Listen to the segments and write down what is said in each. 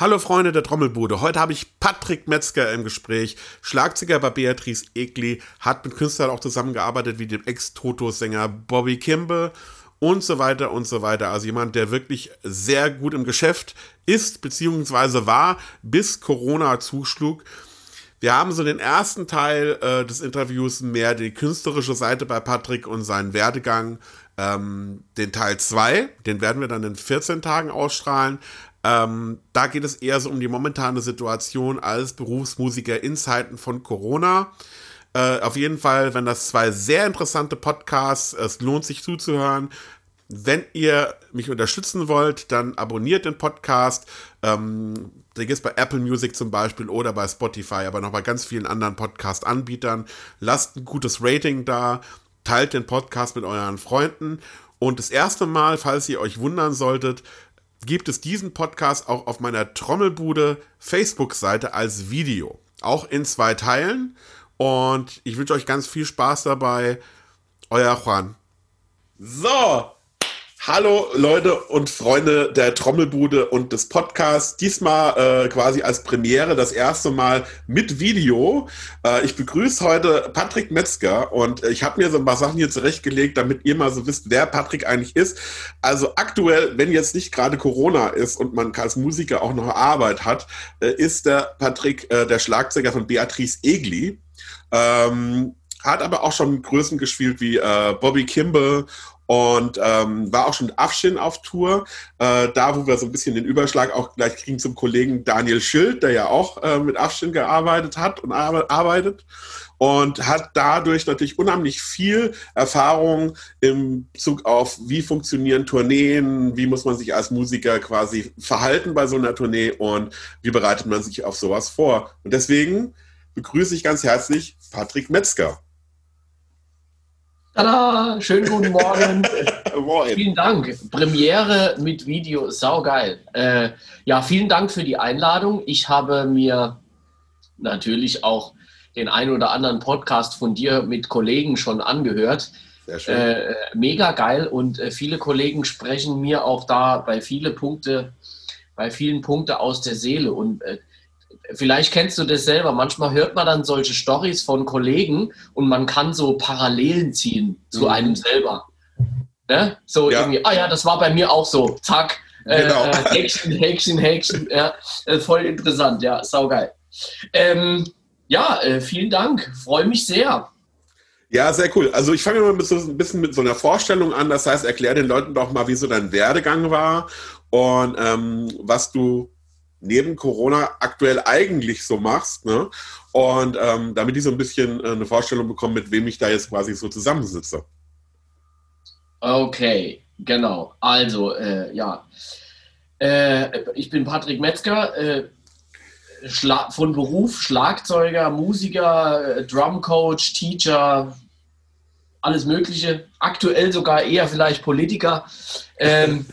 Hallo Freunde der Trommelbude. Heute habe ich Patrick Metzger im Gespräch. Schlagzeuger bei Beatrice Egli, hat mit Künstlern auch zusammengearbeitet wie dem Ex-Toto-Sänger Bobby Kimball und so weiter und so weiter. Also jemand, der wirklich sehr gut im Geschäft ist, beziehungsweise war, bis Corona zuschlug. Wir haben so den ersten Teil äh, des Interviews mehr die künstlerische Seite bei Patrick und seinen Werdegang. Ähm, den Teil 2, den werden wir dann in 14 Tagen ausstrahlen. Ähm, da geht es eher so um die momentane Situation als Berufsmusiker in Zeiten von Corona. Äh, auf jeden Fall, wenn das zwei sehr interessante Podcasts, es lohnt sich zuzuhören. Wenn ihr mich unterstützen wollt, dann abonniert den Podcast. Ähm, der gibt es bei Apple Music zum Beispiel oder bei Spotify, aber noch bei ganz vielen anderen Podcast-Anbietern. Lasst ein gutes Rating da, teilt den Podcast mit euren Freunden. Und das erste Mal, falls ihr euch wundern solltet, gibt es diesen Podcast auch auf meiner Trommelbude Facebook-Seite als Video. Auch in zwei Teilen. Und ich wünsche euch ganz viel Spaß dabei. Euer Juan. So, Hallo Leute und Freunde der Trommelbude und des Podcasts. Diesmal äh, quasi als Premiere das erste Mal mit Video. Äh, ich begrüße heute Patrick Metzger und ich habe mir so ein paar Sachen hier zurechtgelegt, damit ihr mal so wisst, wer Patrick eigentlich ist. Also aktuell, wenn jetzt nicht gerade Corona ist und man als Musiker auch noch Arbeit hat, äh, ist der Patrick äh, der Schlagzeuger von Beatrice Egli. Ähm, hat aber auch schon Größen gespielt wie äh, Bobby Kimball und ähm, war auch schon mit Afshin auf Tour, äh, da wo wir so ein bisschen den Überschlag auch gleich kriegen zum Kollegen Daniel Schild, der ja auch äh, mit Afshin gearbeitet hat und arbeitet und hat dadurch natürlich unheimlich viel Erfahrung im Zug auf, wie funktionieren Tourneen, wie muss man sich als Musiker quasi verhalten bei so einer Tournee und wie bereitet man sich auf sowas vor. Und deswegen begrüße ich ganz herzlich Patrick Metzger. Tada, schönen guten Morgen. vielen Dank. Premiere mit Video, saugeil. Äh, ja, vielen Dank für die Einladung. Ich habe mir natürlich auch den einen oder anderen Podcast von dir mit Kollegen schon angehört. Sehr schön. Äh, mega geil und äh, viele Kollegen sprechen mir auch da bei viele Punkte, bei vielen Punkte aus der Seele und äh, vielleicht kennst du das selber, manchmal hört man dann solche Stories von Kollegen und man kann so Parallelen ziehen zu mhm. einem selber. Ne? So ja. irgendwie, ah ja, das war bei mir auch so, zack, äh, genau. äh, Häkchen, Häkchen, Häkchen, ja, äh, voll interessant, ja, saugeil. Ähm, ja, äh, vielen Dank, freue mich sehr. Ja, sehr cool. Also ich fange mal mit so, ein bisschen mit so einer Vorstellung an. Das heißt, erklär den Leuten doch mal, wie so dein Werdegang war und ähm, was du neben Corona aktuell eigentlich so machst. Ne? Und ähm, damit die so ein bisschen äh, eine Vorstellung bekommen, mit wem ich da jetzt quasi so zusammensitze. Okay, genau. Also, äh, ja. Äh, ich bin Patrick Metzger, äh, von Beruf Schlagzeuger, Musiker, äh, Drumcoach, Teacher, alles Mögliche. Aktuell sogar eher vielleicht Politiker. Ähm,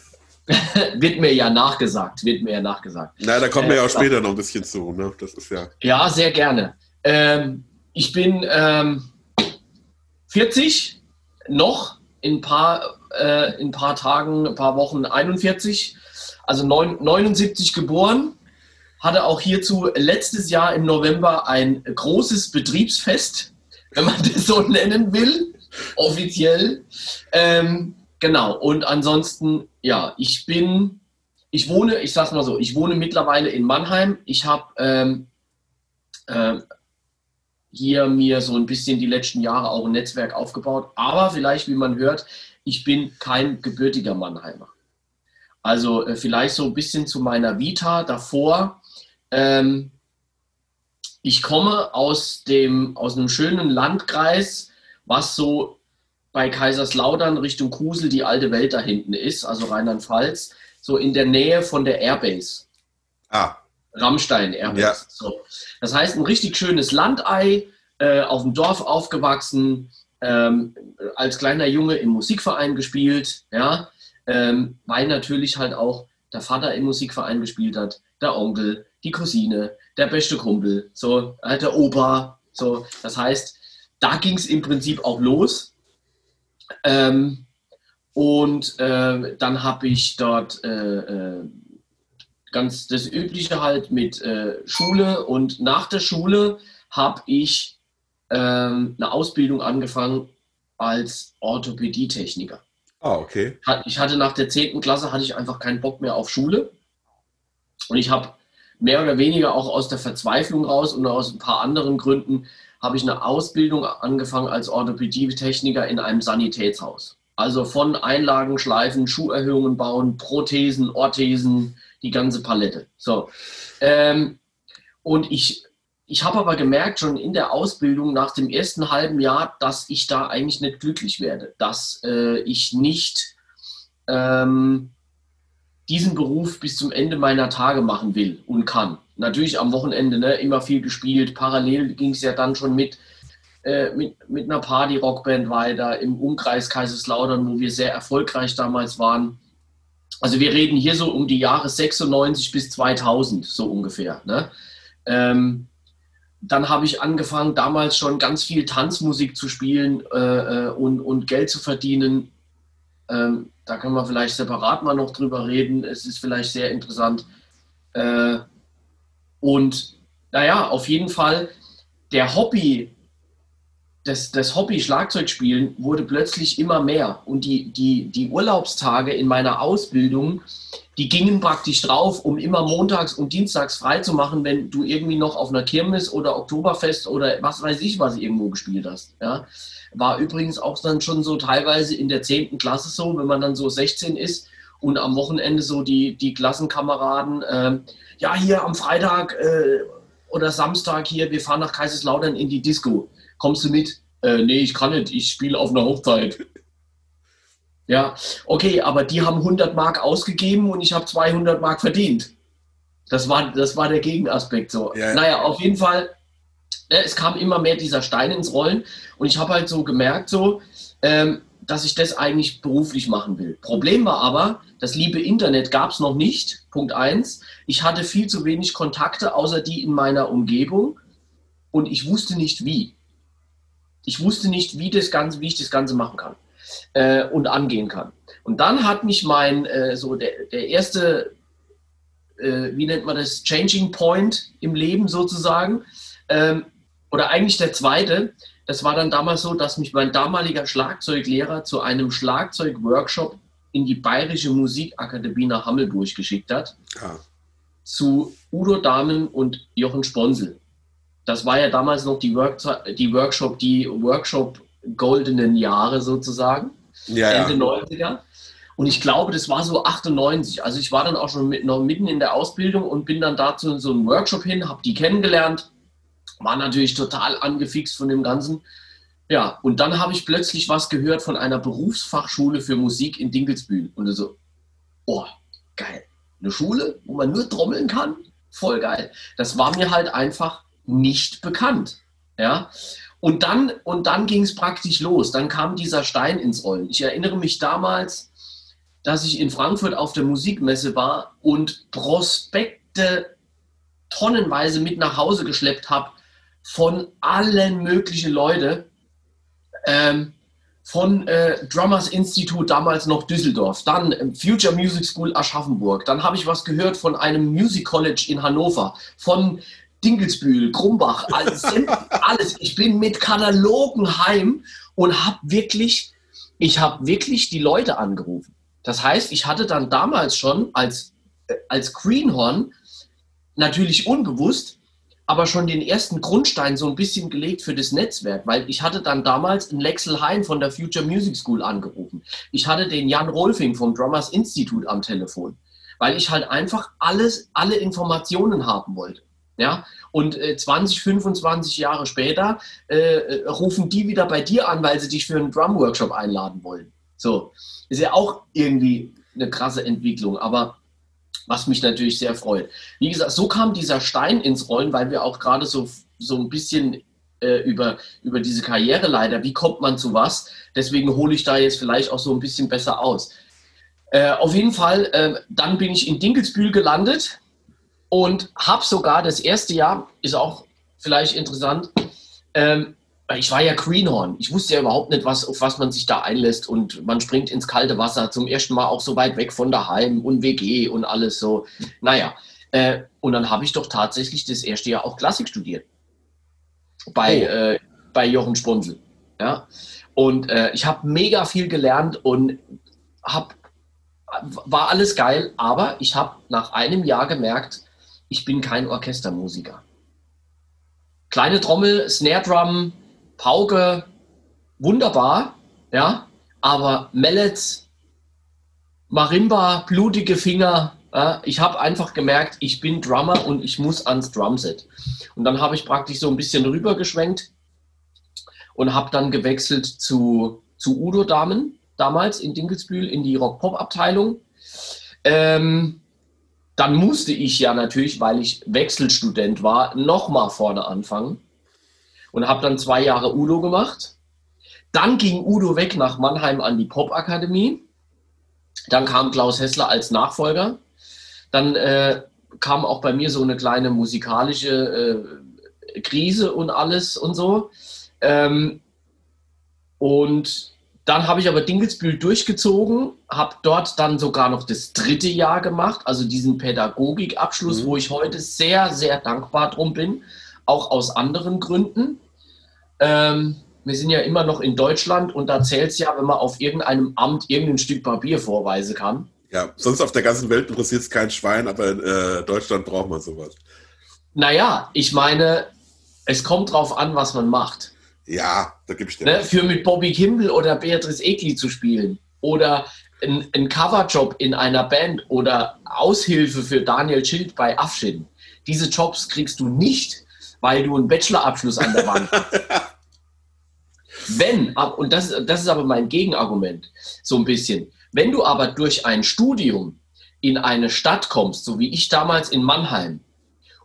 wird mir ja nachgesagt, wird mir ja nachgesagt. Na, da kommen wir ja auch äh, später noch ein bisschen zu, ne? Das ist ja. Ja, sehr gerne. Ähm, ich bin ähm, 40, noch in ein paar, äh, in paar Tagen, ein paar Wochen 41, also neun, 79 geboren. Hatte auch hierzu letztes Jahr im November ein großes Betriebsfest, wenn man das so nennen will, offiziell. Ähm, Genau, und ansonsten, ja, ich bin, ich wohne, ich sag's mal so, ich wohne mittlerweile in Mannheim. Ich habe ähm, äh, hier mir so ein bisschen die letzten Jahre auch ein Netzwerk aufgebaut, aber vielleicht, wie man hört, ich bin kein gebürtiger Mannheimer. Also äh, vielleicht so ein bisschen zu meiner Vita davor. Ähm, ich komme aus, dem, aus einem schönen Landkreis, was so bei Kaiserslautern Richtung Kusel die alte Welt da hinten ist, also Rheinland-Pfalz, so in der Nähe von der Airbase. Ah. Rammstein Airbase. Ja. So. Das heißt, ein richtig schönes Landei, äh, auf dem Dorf aufgewachsen, ähm, als kleiner Junge im Musikverein gespielt, ja, ähm, weil natürlich halt auch der Vater im Musikverein gespielt hat, der Onkel, die Cousine, der beste Kumpel, so, äh, der Opa, so. Das heißt, da ging es im Prinzip auch los. Ähm, und äh, dann habe ich dort äh, äh, ganz das Übliche halt mit äh, Schule und nach der Schule habe ich ähm, eine Ausbildung angefangen als Orthopädietechniker. Ah, okay. Ich hatte nach der 10. Klasse hatte ich einfach keinen Bock mehr auf Schule und ich habe mehr oder weniger auch aus der Verzweiflung raus und aus ein paar anderen Gründen habe ich eine Ausbildung angefangen als Orthopädietechniker in einem Sanitätshaus. Also von Einlagen schleifen, Schuherhöhungen bauen, Prothesen, Orthesen, die ganze Palette. So. Ähm, und ich, ich habe aber gemerkt, schon in der Ausbildung nach dem ersten halben Jahr, dass ich da eigentlich nicht glücklich werde, dass äh, ich nicht ähm, diesen Beruf bis zum Ende meiner Tage machen will und kann. Natürlich am Wochenende ne, immer viel gespielt. Parallel ging es ja dann schon mit, äh, mit, mit einer Party-Rockband weiter im Umkreis Kaiserslautern, wo wir sehr erfolgreich damals waren. Also wir reden hier so um die Jahre 96 bis 2000, so ungefähr. Ne? Ähm, dann habe ich angefangen, damals schon ganz viel Tanzmusik zu spielen äh, äh und, und Geld zu verdienen. Ähm, da können wir vielleicht separat mal noch drüber reden. Es ist vielleicht sehr interessant. Äh, und naja, auf jeden Fall, der Hobby, das, das Hobby Schlagzeugspielen wurde plötzlich immer mehr. Und die, die, die Urlaubstage in meiner Ausbildung, die gingen praktisch drauf, um immer montags und dienstags frei zu machen, wenn du irgendwie noch auf einer Kirmes oder Oktoberfest oder was weiß ich was irgendwo gespielt hast. Ja. War übrigens auch dann schon so teilweise in der 10. Klasse so, wenn man dann so 16 ist und am Wochenende so die, die Klassenkameraden, äh, ja, hier am Freitag äh, oder Samstag hier, wir fahren nach Kaiserslautern in die Disco. Kommst du mit? Äh, nee, ich kann nicht, ich spiele auf einer Hochzeit. Ja, okay, aber die haben 100 Mark ausgegeben und ich habe 200 Mark verdient. Das war, das war der Gegenaspekt so. Ja, ja. Naja, auf jeden Fall Ne, es kam immer mehr dieser Stein ins Rollen und ich habe halt so gemerkt, so, ähm, dass ich das eigentlich beruflich machen will. Problem war aber, das liebe Internet gab es noch nicht. Punkt eins. Ich hatte viel zu wenig Kontakte, außer die in meiner Umgebung und ich wusste nicht wie. Ich wusste nicht, wie, das Ganze, wie ich das Ganze machen kann äh, und angehen kann. Und dann hat mich mein, äh, so der, der erste, äh, wie nennt man das, Changing Point im Leben sozusagen, ähm, oder eigentlich der zweite, das war dann damals so, dass mich mein damaliger Schlagzeuglehrer zu einem Schlagzeugworkshop in die Bayerische Musikakademie nach Hammelburg geschickt hat. Ja. Zu Udo Dahmen und Jochen Sponsel. Das war ja damals noch die, Work die Workshop, die Workshop goldenen Jahre sozusagen. Ja, Ende ja. 90er. Und ich glaube, das war so 98. Also ich war dann auch schon mit, noch mitten in der Ausbildung und bin dann dazu in so einen Workshop hin, habe die kennengelernt war natürlich total angefixt von dem Ganzen. Ja, und dann habe ich plötzlich was gehört von einer Berufsfachschule für Musik in Dinkelsbühl. Und so, oh, geil. Eine Schule, wo man nur trommeln kann? Voll geil. Das war mir halt einfach nicht bekannt. Ja. Und dann, und dann ging es praktisch los. Dann kam dieser Stein ins Rollen. Ich erinnere mich damals, dass ich in Frankfurt auf der Musikmesse war und Prospekte tonnenweise mit nach Hause geschleppt habe von allen möglichen Leuten. Ähm, von äh, Drummers Institute, damals noch Düsseldorf, dann ähm, Future Music School Aschaffenburg, dann habe ich was gehört von einem Music College in Hannover, von Dinkelsbühl, Krumbach, alles, alles. Ich bin mit Katalogen heim und habe wirklich, ich habe wirklich die Leute angerufen. Das heißt, ich hatte dann damals schon als, äh, als Greenhorn natürlich unbewusst aber schon den ersten Grundstein so ein bisschen gelegt für das Netzwerk, weil ich hatte dann damals einen Lexel Hein von der Future Music School angerufen. Ich hatte den Jan Rolfing vom Drummers Institute am Telefon, weil ich halt einfach alles, alle Informationen haben wollte. Ja, und äh, 20, 25 Jahre später äh, äh, rufen die wieder bei dir an, weil sie dich für einen Drum-Workshop einladen wollen. So, ist ja auch irgendwie eine krasse Entwicklung, aber was mich natürlich sehr freut. Wie gesagt, so kam dieser Stein ins Rollen, weil wir auch gerade so, so ein bisschen äh, über, über diese Karriere leider, wie kommt man zu was, deswegen hole ich da jetzt vielleicht auch so ein bisschen besser aus. Äh, auf jeden Fall, äh, dann bin ich in Dinkelsbühl gelandet und habe sogar das erste Jahr, ist auch vielleicht interessant, ähm, ich war ja Greenhorn. Ich wusste ja überhaupt nicht, was, auf was man sich da einlässt. Und man springt ins kalte Wasser, zum ersten Mal auch so weit weg von daheim und WG und alles so. Naja, äh, und dann habe ich doch tatsächlich das erste Jahr auch Klassik studiert. Bei, oh. äh, bei Jochen Sponsel. Ja? Und äh, ich habe mega viel gelernt und hab, war alles geil, aber ich habe nach einem Jahr gemerkt, ich bin kein Orchestermusiker. Kleine Trommel, Snare Drum, Pauke, wunderbar, ja, aber Mallets, Marimba, blutige Finger, ja, ich habe einfach gemerkt, ich bin Drummer und ich muss ans Drumset. Und dann habe ich praktisch so ein bisschen rübergeschwenkt und habe dann gewechselt zu, zu Udo Damen, damals in Dinkelsbühl, in die Rock-Pop-Abteilung. Ähm, dann musste ich ja natürlich, weil ich Wechselstudent war, nochmal vorne anfangen und habe dann zwei Jahre Udo gemacht. Dann ging Udo weg nach Mannheim an die Popakademie. Dann kam Klaus Hessler als Nachfolger. Dann äh, kam auch bei mir so eine kleine musikalische äh, Krise und alles und so. Ähm, und dann habe ich aber Dingelsbühl durchgezogen, habe dort dann sogar noch das dritte Jahr gemacht, also diesen Pädagogikabschluss, mhm. wo ich heute sehr, sehr dankbar drum bin, auch aus anderen Gründen. Ähm, wir sind ja immer noch in Deutschland und da zählt es ja, wenn man auf irgendeinem Amt irgendein Stück Papier vorweisen kann. Ja, sonst auf der ganzen Welt interessiert es kein Schwein, aber in äh, Deutschland braucht man sowas. Naja, ich meine, es kommt drauf an, was man macht. Ja, da gebe ich dir. Ne, für mit Bobby Kimball oder Beatrice Egli zu spielen oder ein, ein Coverjob in einer Band oder Aushilfe für Daniel Schild bei Afshin. Diese Jobs kriegst du nicht, weil du einen Bachelorabschluss an der Wand hast. Wenn, und das, das ist aber mein Gegenargument, so ein bisschen, wenn du aber durch ein Studium in eine Stadt kommst, so wie ich damals in Mannheim,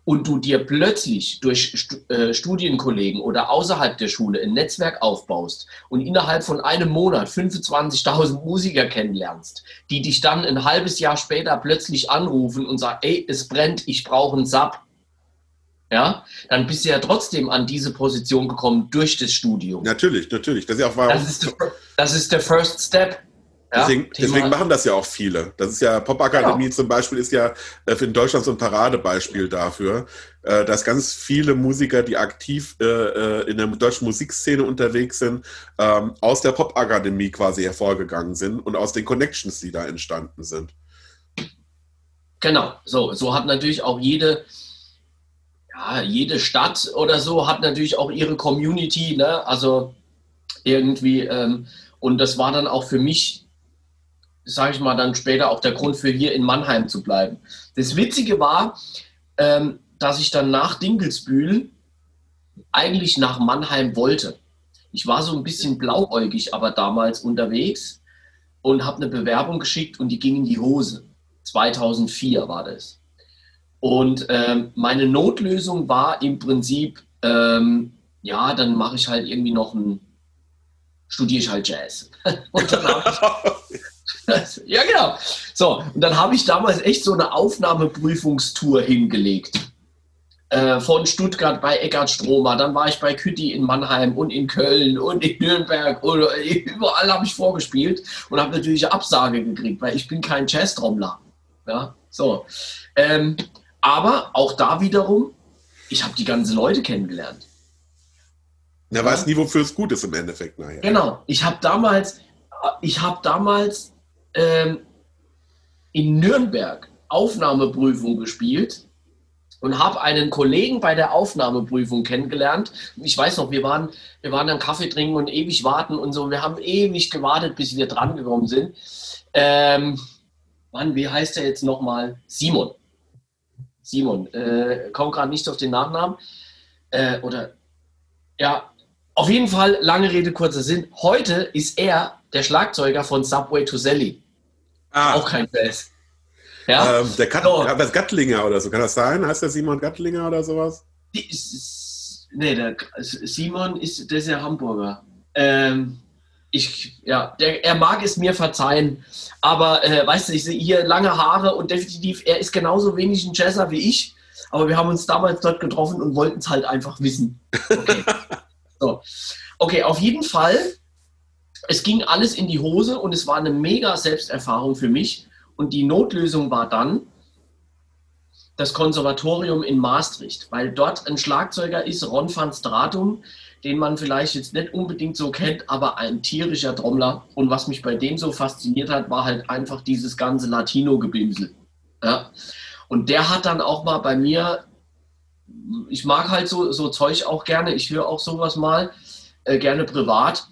und du dir plötzlich durch äh, Studienkollegen oder außerhalb der Schule ein Netzwerk aufbaust und innerhalb von einem Monat 25.000 Musiker kennenlernst, die dich dann ein halbes Jahr später plötzlich anrufen und sagen, ey, es brennt, ich brauche einen Sub, ja, dann bist du ja trotzdem an diese Position gekommen durch das Studium. Natürlich, natürlich. Das ist, ja auch das ist, das ist der First Step. Ja, deswegen, deswegen, machen das ja auch viele. Das ist ja, Popakademie ja. zum Beispiel ist ja äh, in Deutschland so ein Paradebeispiel dafür, äh, dass ganz viele Musiker, die aktiv äh, in der deutschen Musikszene unterwegs sind, ähm, aus der Popakademie quasi hervorgegangen sind und aus den Connections, die da entstanden sind. Genau, so, so hat natürlich auch jede, ja, jede Stadt oder so hat natürlich auch ihre Community, ne? Also irgendwie, ähm, und das war dann auch für mich sage ich mal, dann später auch der Grund für hier in Mannheim zu bleiben. Das Witzige war, ähm, dass ich dann nach Dinkelsbühl eigentlich nach Mannheim wollte. Ich war so ein bisschen blauäugig aber damals unterwegs und habe eine Bewerbung geschickt und die ging in die Hose. 2004 war das. Und ähm, meine Notlösung war im Prinzip, ähm, ja, dann mache ich halt irgendwie noch ein, studiere ich halt Jazz. ich, ja, genau. So, und dann habe ich damals echt so eine Aufnahmeprüfungstour hingelegt. Äh, von Stuttgart bei Eckart Stromer, dann war ich bei Kütti in Mannheim und in Köln und in Nürnberg und überall habe ich vorgespielt und habe natürlich Absage gekriegt, weil ich bin kein Jazz-Trommler. Ja, so. Ähm, aber auch da wiederum, ich habe die ganzen Leute kennengelernt. Er ja. weiß nie, wofür es gut ist im Endeffekt nachher. Genau. Ich habe damals, ich habe damals ähm, in Nürnberg Aufnahmeprüfung gespielt und habe einen Kollegen bei der Aufnahmeprüfung kennengelernt. Ich weiß noch, wir waren, wir waren am Kaffee trinken und ewig warten und so. Wir haben ewig gewartet, bis wir dran gekommen sind. Ähm, Mann, wie heißt er jetzt nochmal? Simon. Simon. Äh, Komme gerade nicht auf den Nachnamen. Äh, oder, ja, auf jeden Fall, lange Rede, kurzer Sinn. Heute ist er der Schlagzeuger von Subway to Sally. Ah. Auch kein Jazz. Ja? Ähm, der Gat so. das Gattlinger oder so, kann das sein? Heißt der Simon Gattlinger oder sowas? nee, der Simon ist, der ist ja Hamburger. Ähm, ich, ja, der, er mag es mir verzeihen, aber äh, weißt du, ich sehe hier lange Haare und definitiv, er ist genauso wenig ein Jazzer wie ich, aber wir haben uns damals dort getroffen und wollten es halt einfach wissen. Okay. So. Okay, auf jeden Fall, es ging alles in die Hose und es war eine mega Selbsterfahrung für mich. Und die Notlösung war dann das Konservatorium in Maastricht, weil dort ein Schlagzeuger ist, Ron van Stratum, den man vielleicht jetzt nicht unbedingt so kennt, aber ein tierischer Trommler. Und was mich bei dem so fasziniert hat, war halt einfach dieses ganze Latino-Gebimsel. Ja. Und der hat dann auch mal bei mir, ich mag halt so, so Zeug auch gerne, ich höre auch sowas mal, äh, gerne privat.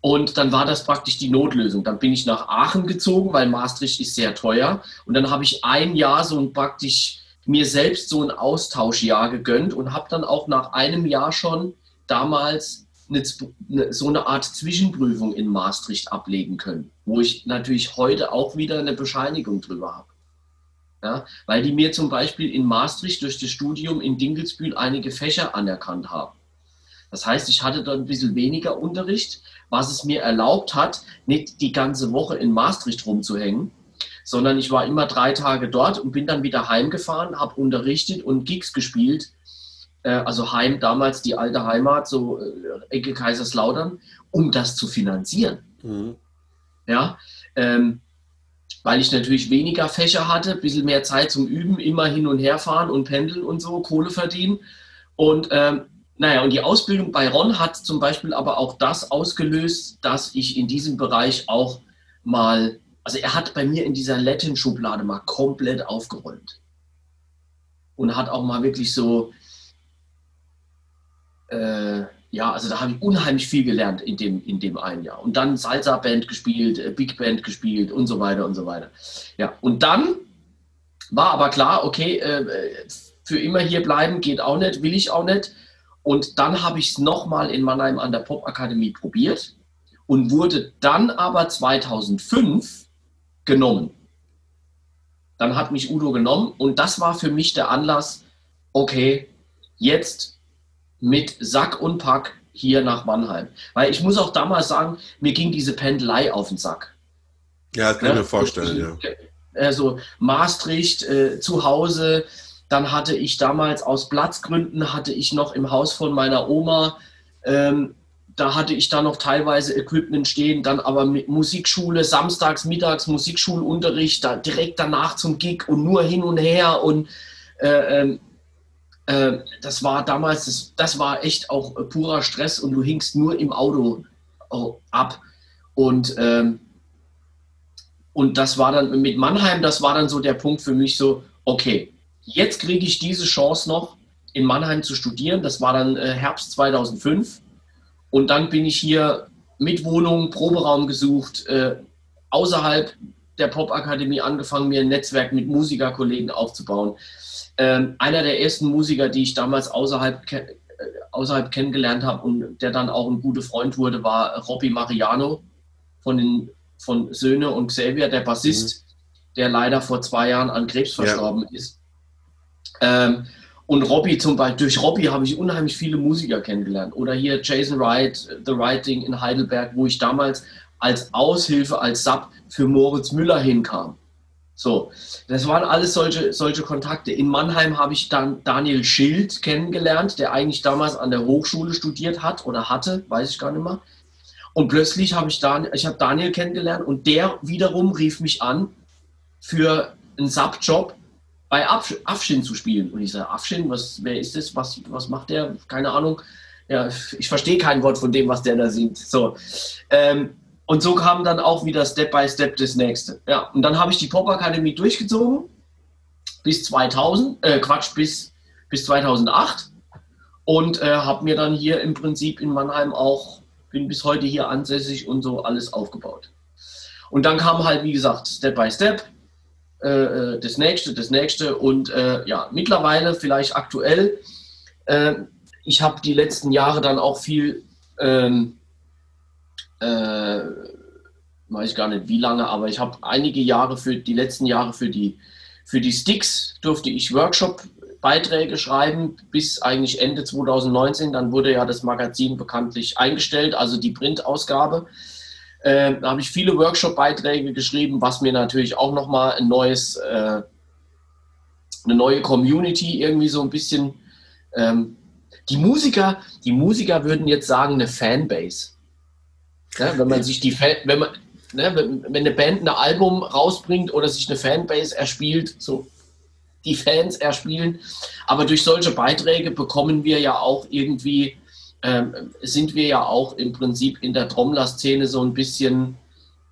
Und dann war das praktisch die Notlösung. Dann bin ich nach Aachen gezogen, weil Maastricht ist sehr teuer. Und dann habe ich ein Jahr so ein praktisch mir selbst so ein Austauschjahr gegönnt und habe dann auch nach einem Jahr schon damals eine, so eine Art Zwischenprüfung in Maastricht ablegen können, wo ich natürlich heute auch wieder eine Bescheinigung drüber habe. Ja, weil die mir zum Beispiel in Maastricht durch das Studium in Dinkelsbühl einige Fächer anerkannt haben. Das heißt, ich hatte dort ein bisschen weniger Unterricht, was es mir erlaubt hat, nicht die ganze Woche in Maastricht rumzuhängen, sondern ich war immer drei Tage dort und bin dann wieder heimgefahren, habe unterrichtet und Gigs gespielt. Äh, also Heim, damals die alte Heimat, so äh, Ecke Kaiserslautern, um das zu finanzieren. Mhm. Ja, ähm, weil ich natürlich weniger Fächer hatte, ein bisschen mehr Zeit zum Üben, immer hin und her fahren und pendeln und so, Kohle verdienen. Und ähm, naja, und die Ausbildung bei Ron hat zum Beispiel aber auch das ausgelöst, dass ich in diesem Bereich auch mal, also er hat bei mir in dieser Latin-Schublade mal komplett aufgeräumt. Und hat auch mal wirklich so, äh, ja, also da habe ich unheimlich viel gelernt in dem, in dem einen Jahr. Und dann Salsa-Band gespielt, äh, Big Band gespielt und so weiter und so weiter. Ja, und dann war aber klar, okay, äh, für immer hier bleiben geht auch nicht, will ich auch nicht. Und dann habe ich es nochmal in Mannheim an der Popakademie probiert und wurde dann aber 2005 genommen. Dann hat mich Udo genommen und das war für mich der Anlass, okay, jetzt mit Sack und Pack hier nach Mannheim. Weil ich muss auch damals sagen, mir ging diese Pendelei auf den Sack. Ja, das kann ich mir vorstellen, ja. Also Maastricht, äh, zu Hause, dann hatte ich damals aus Platzgründen, hatte ich noch im Haus von meiner Oma, ähm, da hatte ich da noch teilweise Equipment stehen, dann aber mit Musikschule, samstags, mittags Musikschulunterricht, da direkt danach zum Gig und nur hin und her und äh, ähm, äh, das war damals, das, das war echt auch purer Stress und du hingst nur im Auto oh, ab und ähm, und das war dann mit Mannheim, das war dann so der Punkt für mich so, okay, Jetzt kriege ich diese Chance noch, in Mannheim zu studieren. Das war dann äh, Herbst 2005. Und dann bin ich hier mit Wohnung, Proberaum gesucht, äh, außerhalb der Popakademie angefangen, mir ein Netzwerk mit Musikerkollegen aufzubauen. Ähm, einer der ersten Musiker, die ich damals außerhalb, ke äh, außerhalb kennengelernt habe und der dann auch ein guter Freund wurde, war Robby Mariano von, den, von Söhne und Xavier, der Bassist, mhm. der leider vor zwei Jahren an Krebs verstorben ja. ist. Ähm, und Robbie zum Beispiel, durch Robbie habe ich unheimlich viele Musiker kennengelernt. Oder hier Jason Wright, The Writing in Heidelberg, wo ich damals als Aushilfe, als Sub für Moritz Müller hinkam. So, das waren alles solche, solche Kontakte. In Mannheim habe ich dann Daniel Schild kennengelernt, der eigentlich damals an der Hochschule studiert hat oder hatte, weiß ich gar nicht mehr. Und plötzlich habe ich, Dan, ich habe Daniel kennengelernt und der wiederum rief mich an für einen Sub-Job bei Afshin zu spielen. Und ich sage, Afshin, was, wer ist das? Was, was macht der? Keine Ahnung. Ja, ich verstehe kein Wort von dem, was der da singt. So. Ähm, und so kam dann auch wieder Step by Step das nächste. Ja, und dann habe ich die Popakademie durchgezogen bis 2000, äh, Quatsch, bis, bis 2008 und äh, habe mir dann hier im Prinzip in Mannheim auch, bin bis heute hier ansässig und so alles aufgebaut. Und dann kam halt, wie gesagt, Step by Step, äh, äh, das nächste, das nächste und äh, ja, mittlerweile vielleicht aktuell. Äh, ich habe die letzten Jahre dann auch viel, ähm, äh, weiß ich gar nicht wie lange, aber ich habe einige Jahre für die letzten Jahre für die, für die Sticks durfte ich Workshop-Beiträge schreiben bis eigentlich Ende 2019. Dann wurde ja das Magazin bekanntlich eingestellt, also die Printausgabe. Äh, da habe ich viele Workshop-Beiträge geschrieben, was mir natürlich auch nochmal ein neues, äh, eine neue Community irgendwie so ein bisschen, ähm, die Musiker, die Musiker würden jetzt sagen, eine Fanbase. Ja, wenn man sich die Fan, wenn man, ne, wenn, wenn eine Band ein Album rausbringt oder sich eine Fanbase erspielt, so die Fans erspielen. Aber durch solche Beiträge bekommen wir ja auch irgendwie, ähm, sind wir ja auch im Prinzip in der Trommler-Szene so ein bisschen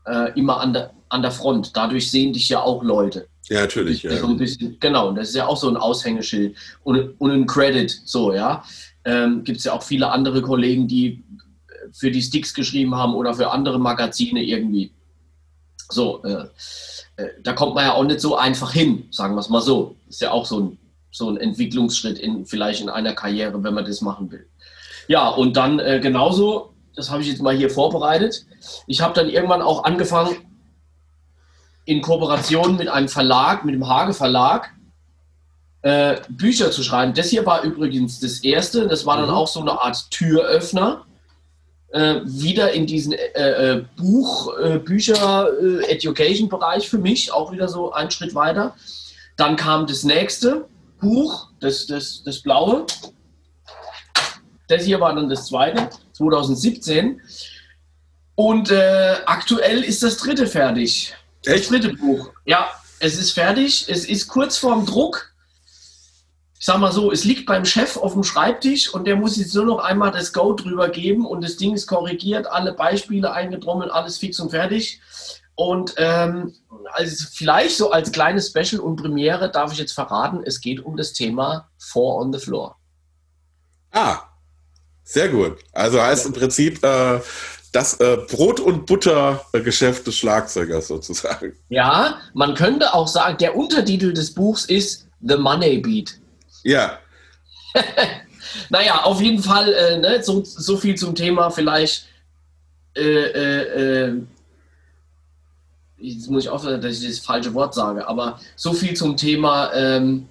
äh, immer an der, an der Front. Dadurch sehen dich ja auch Leute. Ja, natürlich. Ja. So ein bisschen, genau, das ist ja auch so ein Aushängeschild und, und ein Credit, so, ja. Ähm, Gibt es ja auch viele andere Kollegen, die für die Sticks geschrieben haben oder für andere Magazine irgendwie. So, äh, äh, da kommt man ja auch nicht so einfach hin, sagen wir es mal so. Ist ja auch so ein, so ein Entwicklungsschritt in, vielleicht in einer Karriere, wenn man das machen will. Ja, und dann äh, genauso, das habe ich jetzt mal hier vorbereitet. Ich habe dann irgendwann auch angefangen, in Kooperation mit einem Verlag, mit dem Hage Verlag, äh, Bücher zu schreiben. Das hier war übrigens das erste. Das war dann mhm. auch so eine Art Türöffner. Äh, wieder in diesen äh, äh Buch, äh, Bücher, äh, Education-Bereich für mich, auch wieder so einen Schritt weiter. Dann kam das nächste Buch, das, das, das blaue. Das hier war dann das zweite, 2017. Und aktuell ist das dritte fertig. Echt? Das dritte Buch. Ja, es ist fertig. Es ist kurz vorm Druck. Ich sag mal so, es liegt beim Chef auf dem Schreibtisch und der muss jetzt nur noch einmal das Go drüber geben und das Ding ist korrigiert, alle Beispiele eingetrommelt, alles fix und fertig. Und ähm, also vielleicht so als kleines Special und Premiere darf ich jetzt verraten, es geht um das Thema Four on the Floor. Ah, sehr gut. Also heißt ja. im Prinzip, äh, das äh, Brot- und Buttergeschäft des Schlagzeugers sozusagen. Ja, man könnte auch sagen, der Untertitel des Buchs ist The Money Beat. Ja. naja, auf jeden Fall, äh, ne, so, so viel zum Thema vielleicht. Äh, äh, äh, jetzt muss ich aufhören, dass ich das falsche Wort sage, aber so viel zum Thema ähm,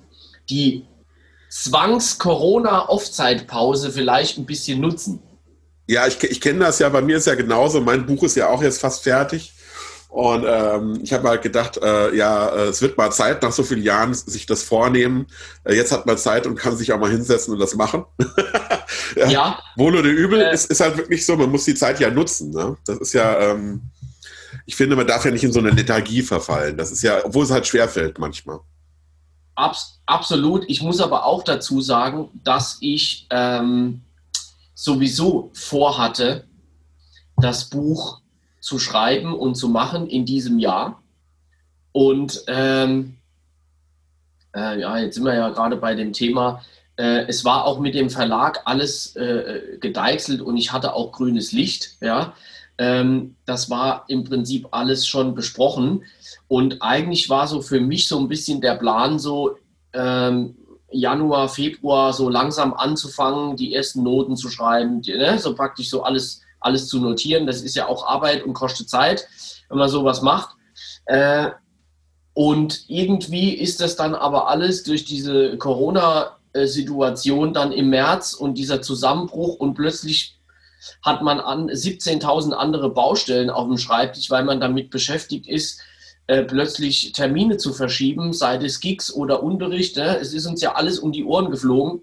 die Zwangs-Corona-Offzeitpause vielleicht ein bisschen nutzen. Ja, ich, ich kenne das ja, bei mir ist ja genauso. Mein Buch ist ja auch jetzt fast fertig. Und ähm, ich habe halt gedacht, äh, ja, äh, es wird mal Zeit, nach so vielen Jahren sich das vornehmen. Äh, jetzt hat man Zeit und kann sich auch mal hinsetzen und das machen. ja. ja. Wohl oder übel äh, ist, ist halt wirklich so, man muss die Zeit ja nutzen. Ne? Das ist ja, ähm, ich finde, man darf ja nicht in so eine Lethargie verfallen. Das ist ja, obwohl es halt schwerfällt manchmal. Abs absolut. Ich muss aber auch dazu sagen, dass ich ähm, sowieso vorhatte, das Buch zu schreiben und zu machen in diesem Jahr. Und ähm, äh, ja, jetzt sind wir ja gerade bei dem Thema. Äh, es war auch mit dem Verlag alles äh, gedeichselt und ich hatte auch grünes Licht. Ja, ähm, das war im Prinzip alles schon besprochen. Und eigentlich war so für mich so ein bisschen der Plan so, ähm, Januar, Februar so langsam anzufangen, die ersten Noten zu schreiben, die, ne, so praktisch so alles, alles zu notieren. Das ist ja auch Arbeit und kostet Zeit, wenn man sowas macht. Äh, und irgendwie ist das dann aber alles durch diese Corona-Situation dann im März und dieser Zusammenbruch und plötzlich hat man an 17.000 andere Baustellen auf dem Schreibtisch, weil man damit beschäftigt ist, äh, plötzlich Termine zu verschieben, sei es Gigs oder Unterricht. Ne? Es ist uns ja alles um die Ohren geflogen.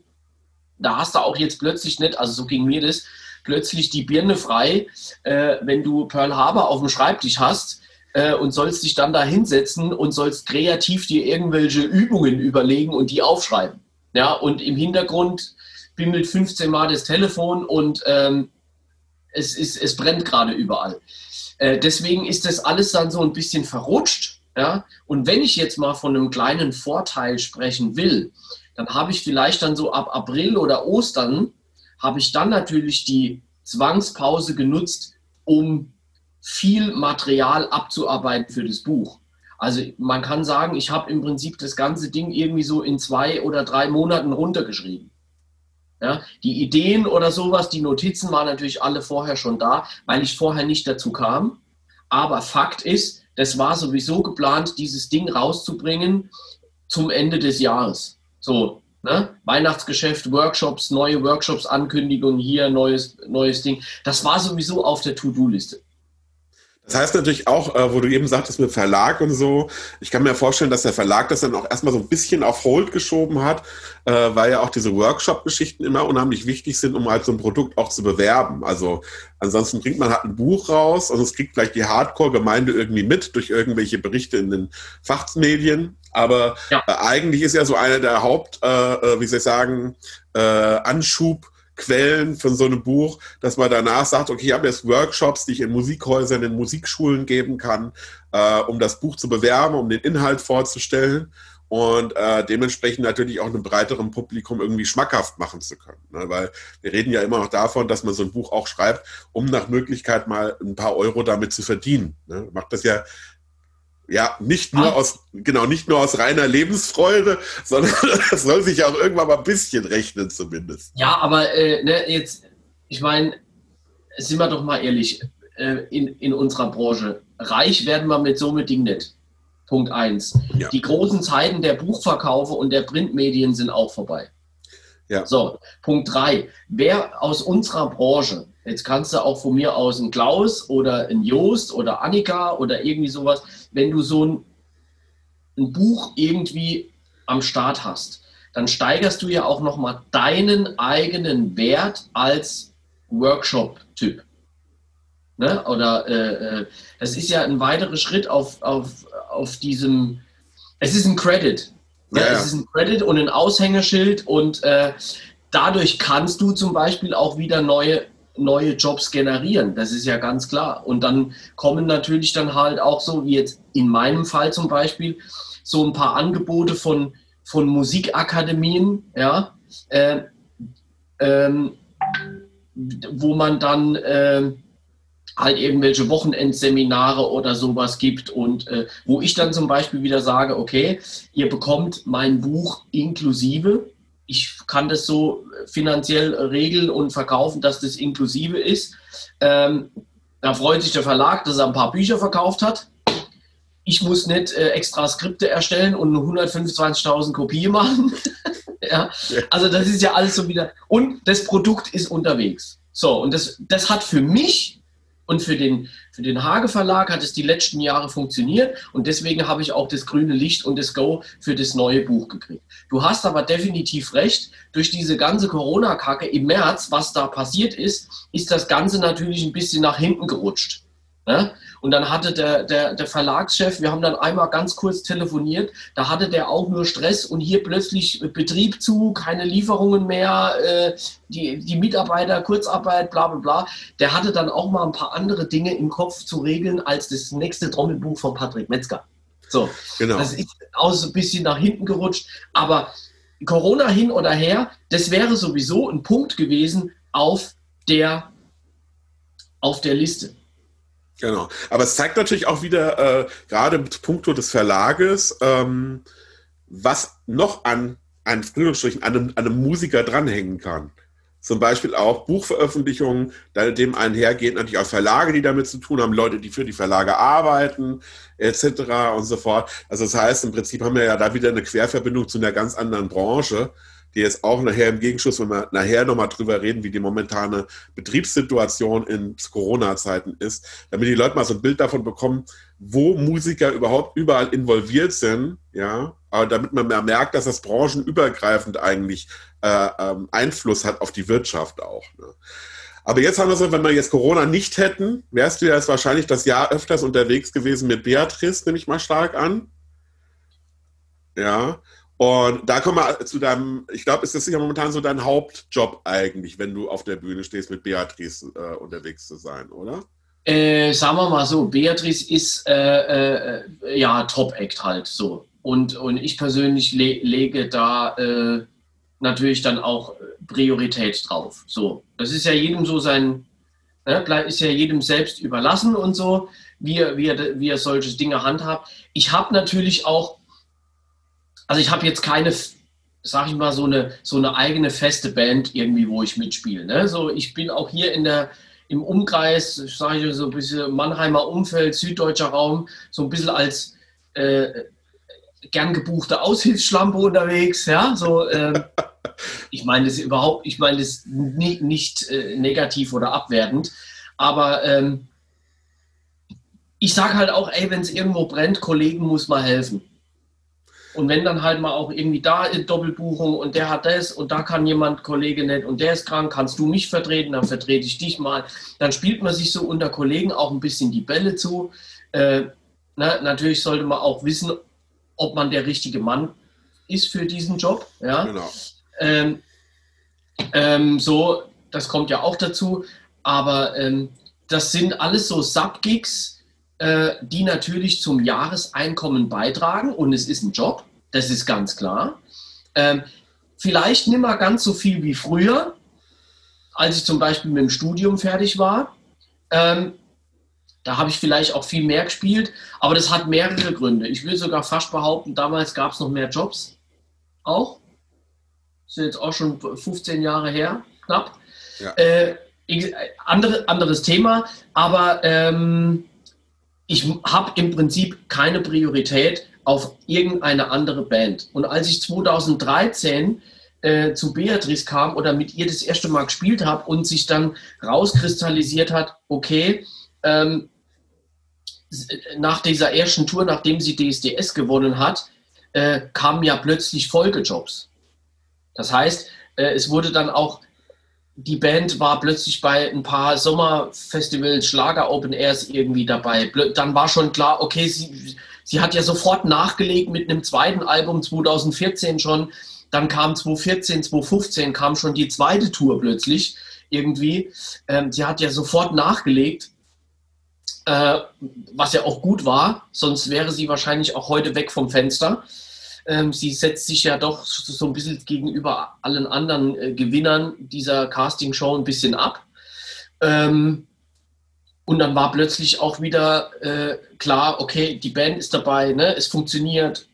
Da hast du auch jetzt plötzlich nicht, also so ging mir das, plötzlich die Birne frei, äh, wenn du Pearl Harbor auf dem Schreibtisch hast äh, und sollst dich dann da hinsetzen und sollst kreativ dir irgendwelche Übungen überlegen und die aufschreiben. Ja, und im Hintergrund bimmelt 15 Mal das Telefon und ähm, es, ist, es brennt gerade überall. Äh, deswegen ist das alles dann so ein bisschen verrutscht. Ja? Und wenn ich jetzt mal von einem kleinen Vorteil sprechen will, dann habe ich vielleicht dann so ab April oder Ostern, habe ich dann natürlich die Zwangspause genutzt, um viel Material abzuarbeiten für das Buch. Also man kann sagen, ich habe im Prinzip das ganze Ding irgendwie so in zwei oder drei Monaten runtergeschrieben. Ja, die Ideen oder sowas, die Notizen waren natürlich alle vorher schon da, weil ich vorher nicht dazu kam. Aber Fakt ist, das war sowieso geplant, dieses Ding rauszubringen zum Ende des Jahres. So, ne? Weihnachtsgeschäft, Workshops, neue Workshops, Ankündigungen hier, neues, neues Ding. Das war sowieso auf der To-Do-Liste. Das heißt natürlich auch, äh, wo du eben sagtest mit Verlag und so, ich kann mir vorstellen, dass der Verlag das dann auch erstmal so ein bisschen auf Hold geschoben hat, äh, weil ja auch diese Workshop-Geschichten immer unheimlich wichtig sind, um halt so ein Produkt auch zu bewerben. Also ansonsten bringt man halt ein Buch raus und es kriegt gleich die Hardcore-Gemeinde irgendwie mit durch irgendwelche Berichte in den Fachmedien. Aber ja. äh, eigentlich ist ja so einer der Haupt, äh, äh wie soll ich sagen, äh, Anschub Quellen von so einem Buch, dass man danach sagt, okay, ich habe jetzt Workshops, die ich in Musikhäusern, in Musikschulen geben kann, äh, um das Buch zu bewerben, um den Inhalt vorzustellen und äh, dementsprechend natürlich auch einem breiteren Publikum irgendwie schmackhaft machen zu können. Ne? Weil wir reden ja immer noch davon, dass man so ein Buch auch schreibt, um nach Möglichkeit mal ein paar Euro damit zu verdienen. Ne? Macht das ja ja, nicht nur ah. aus, genau, nicht nur aus reiner Lebensfreude, sondern das soll sich ja auch irgendwann mal ein bisschen rechnen, zumindest. Ja, aber äh, ne, jetzt, ich meine, sind wir doch mal ehrlich, äh, in, in unserer Branche, reich werden wir mit so einem Ding nicht. Punkt eins. Ja. Die großen Zeiten der Buchverkaufe und der Printmedien sind auch vorbei. Ja. So, Punkt drei. Wer aus unserer Branche Jetzt kannst du auch von mir aus ein Klaus oder ein Joost oder Annika oder irgendwie sowas, wenn du so ein, ein Buch irgendwie am Start hast, dann steigerst du ja auch nochmal deinen eigenen Wert als Workshop-Typ. Ne? Oder äh, äh, das ist ja ein weiterer Schritt auf, auf, auf diesem, es ist ein Credit. Ne? Ja, ja. Es ist ein Credit und ein Aushängeschild und äh, dadurch kannst du zum Beispiel auch wieder neue neue Jobs generieren. Das ist ja ganz klar. Und dann kommen natürlich dann halt auch so, wie jetzt in meinem Fall zum Beispiel, so ein paar Angebote von, von Musikakademien, ja, äh, ähm, wo man dann äh, halt irgendwelche Wochenendseminare oder sowas gibt und äh, wo ich dann zum Beispiel wieder sage, okay, ihr bekommt mein Buch inklusive ich kann das so finanziell regeln und verkaufen, dass das inklusive ist. Ähm, da freut sich der Verlag, dass er ein paar Bücher verkauft hat. Ich muss nicht äh, extra Skripte erstellen und 125.000 Kopien machen. ja. Also das ist ja alles so wieder. Und das Produkt ist unterwegs. So, und das, das hat für mich und für den, für den Hage Verlag hat es die letzten Jahre funktioniert und deswegen habe ich auch das grüne Licht und das Go für das neue Buch gekriegt. Du hast aber definitiv recht, durch diese ganze Corona-Kacke im März, was da passiert ist, ist das Ganze natürlich ein bisschen nach hinten gerutscht. Ne? Und dann hatte der, der, der Verlagschef, wir haben dann einmal ganz kurz telefoniert, da hatte der auch nur Stress und hier plötzlich Betrieb zu, keine Lieferungen mehr, äh, die, die Mitarbeiter, Kurzarbeit, bla bla bla. Der hatte dann auch mal ein paar andere Dinge im Kopf zu regeln als das nächste Trommelbuch von Patrick Metzger. So, genau. das ist auch so ein bisschen nach hinten gerutscht, aber Corona hin oder her, das wäre sowieso ein Punkt gewesen auf der, auf der Liste. Genau. Aber es zeigt natürlich auch wieder, äh, gerade mit puncto des Verlages, ähm, was noch an, an, an, einem, an einem Musiker dranhängen kann. Zum Beispiel auch Buchveröffentlichungen, dem einhergehen natürlich auch Verlage, die damit zu tun haben, Leute, die für die Verlage arbeiten, etc. und so fort. Also das heißt, im Prinzip haben wir ja da wieder eine Querverbindung zu einer ganz anderen Branche die jetzt auch nachher im Gegenschuss, wenn wir nachher nochmal drüber reden, wie die momentane Betriebssituation in Corona-Zeiten ist, damit die Leute mal so ein Bild davon bekommen, wo Musiker überhaupt überall involviert sind, ja, aber damit man mehr merkt, dass das branchenübergreifend eigentlich äh, ähm, Einfluss hat auf die Wirtschaft auch. Ne? Aber jetzt haben wir so, wenn wir jetzt Corona nicht hätten, wärst du ja jetzt wahrscheinlich das Jahr öfters unterwegs gewesen mit Beatrice, nehme ich mal stark an. Ja. Und da kommen wir zu deinem, ich glaube, ist das ja momentan so dein Hauptjob eigentlich, wenn du auf der Bühne stehst, mit Beatrice äh, unterwegs zu sein, oder? Äh, sagen wir mal so, Beatrice ist äh, äh ja Top-Act halt so. Und, und ich persönlich le lege da äh, natürlich dann auch Priorität drauf. So, das ist ja jedem so sein, ne, ist ja jedem selbst überlassen und so, wie er, wie er, wie er solche Dinge handhabt. Ich habe natürlich auch also ich habe jetzt keine, sag ich mal, so eine, so eine eigene feste Band irgendwie, wo ich mitspiele. Ne? So, ich bin auch hier in der, im Umkreis, sage ich so ein bisschen Mannheimer Umfeld, süddeutscher Raum, so ein bisschen als äh, gern gebuchte Aushilfsschlampe unterwegs. Ja, so. Äh, ich meine das überhaupt, ich meine das nicht, nicht äh, negativ oder abwertend, aber ähm, ich sage halt auch, ey, wenn es irgendwo brennt, Kollegen muss mal helfen. Und wenn dann halt mal auch irgendwie da Doppelbuchung und der hat das und da kann jemand, Kollege nicht und der ist krank, kannst du mich vertreten, dann vertrete ich dich mal. Dann spielt man sich so unter Kollegen auch ein bisschen die Bälle zu. Äh, na, natürlich sollte man auch wissen, ob man der richtige Mann ist für diesen Job. Ja? Genau. Ähm, ähm, so, das kommt ja auch dazu. Aber ähm, das sind alles so Sub-Gigs, die natürlich zum Jahreseinkommen beitragen und es ist ein Job, das ist ganz klar. Ähm, vielleicht nicht mehr ganz so viel wie früher, als ich zum Beispiel mit dem Studium fertig war. Ähm, da habe ich vielleicht auch viel mehr gespielt, aber das hat mehrere Gründe. Ich will sogar fast behaupten, damals gab es noch mehr Jobs. Auch. Das ist jetzt auch schon 15 Jahre her, knapp. Ja. Äh, andere, anderes Thema, aber ähm, ich habe im Prinzip keine Priorität auf irgendeine andere Band. Und als ich 2013 äh, zu Beatrice kam oder mit ihr das erste Mal gespielt habe und sich dann rauskristallisiert hat, okay, ähm, nach dieser ersten Tour, nachdem sie DSDS gewonnen hat, äh, kamen ja plötzlich Folgejobs. Das heißt, äh, es wurde dann auch die Band war plötzlich bei ein paar Sommerfestivals, Schlager Open Airs irgendwie dabei. Dann war schon klar, okay, sie, sie hat ja sofort nachgelegt mit einem zweiten Album 2014 schon. Dann kam 2014, 2015 kam schon die zweite Tour plötzlich irgendwie. Ähm, sie hat ja sofort nachgelegt, äh, was ja auch gut war, sonst wäre sie wahrscheinlich auch heute weg vom Fenster. Ähm, sie setzt sich ja doch so ein bisschen gegenüber allen anderen äh, Gewinnern dieser Castingshow ein bisschen ab. Ähm, und dann war plötzlich auch wieder äh, klar, okay, die Band ist dabei, ne? es funktioniert,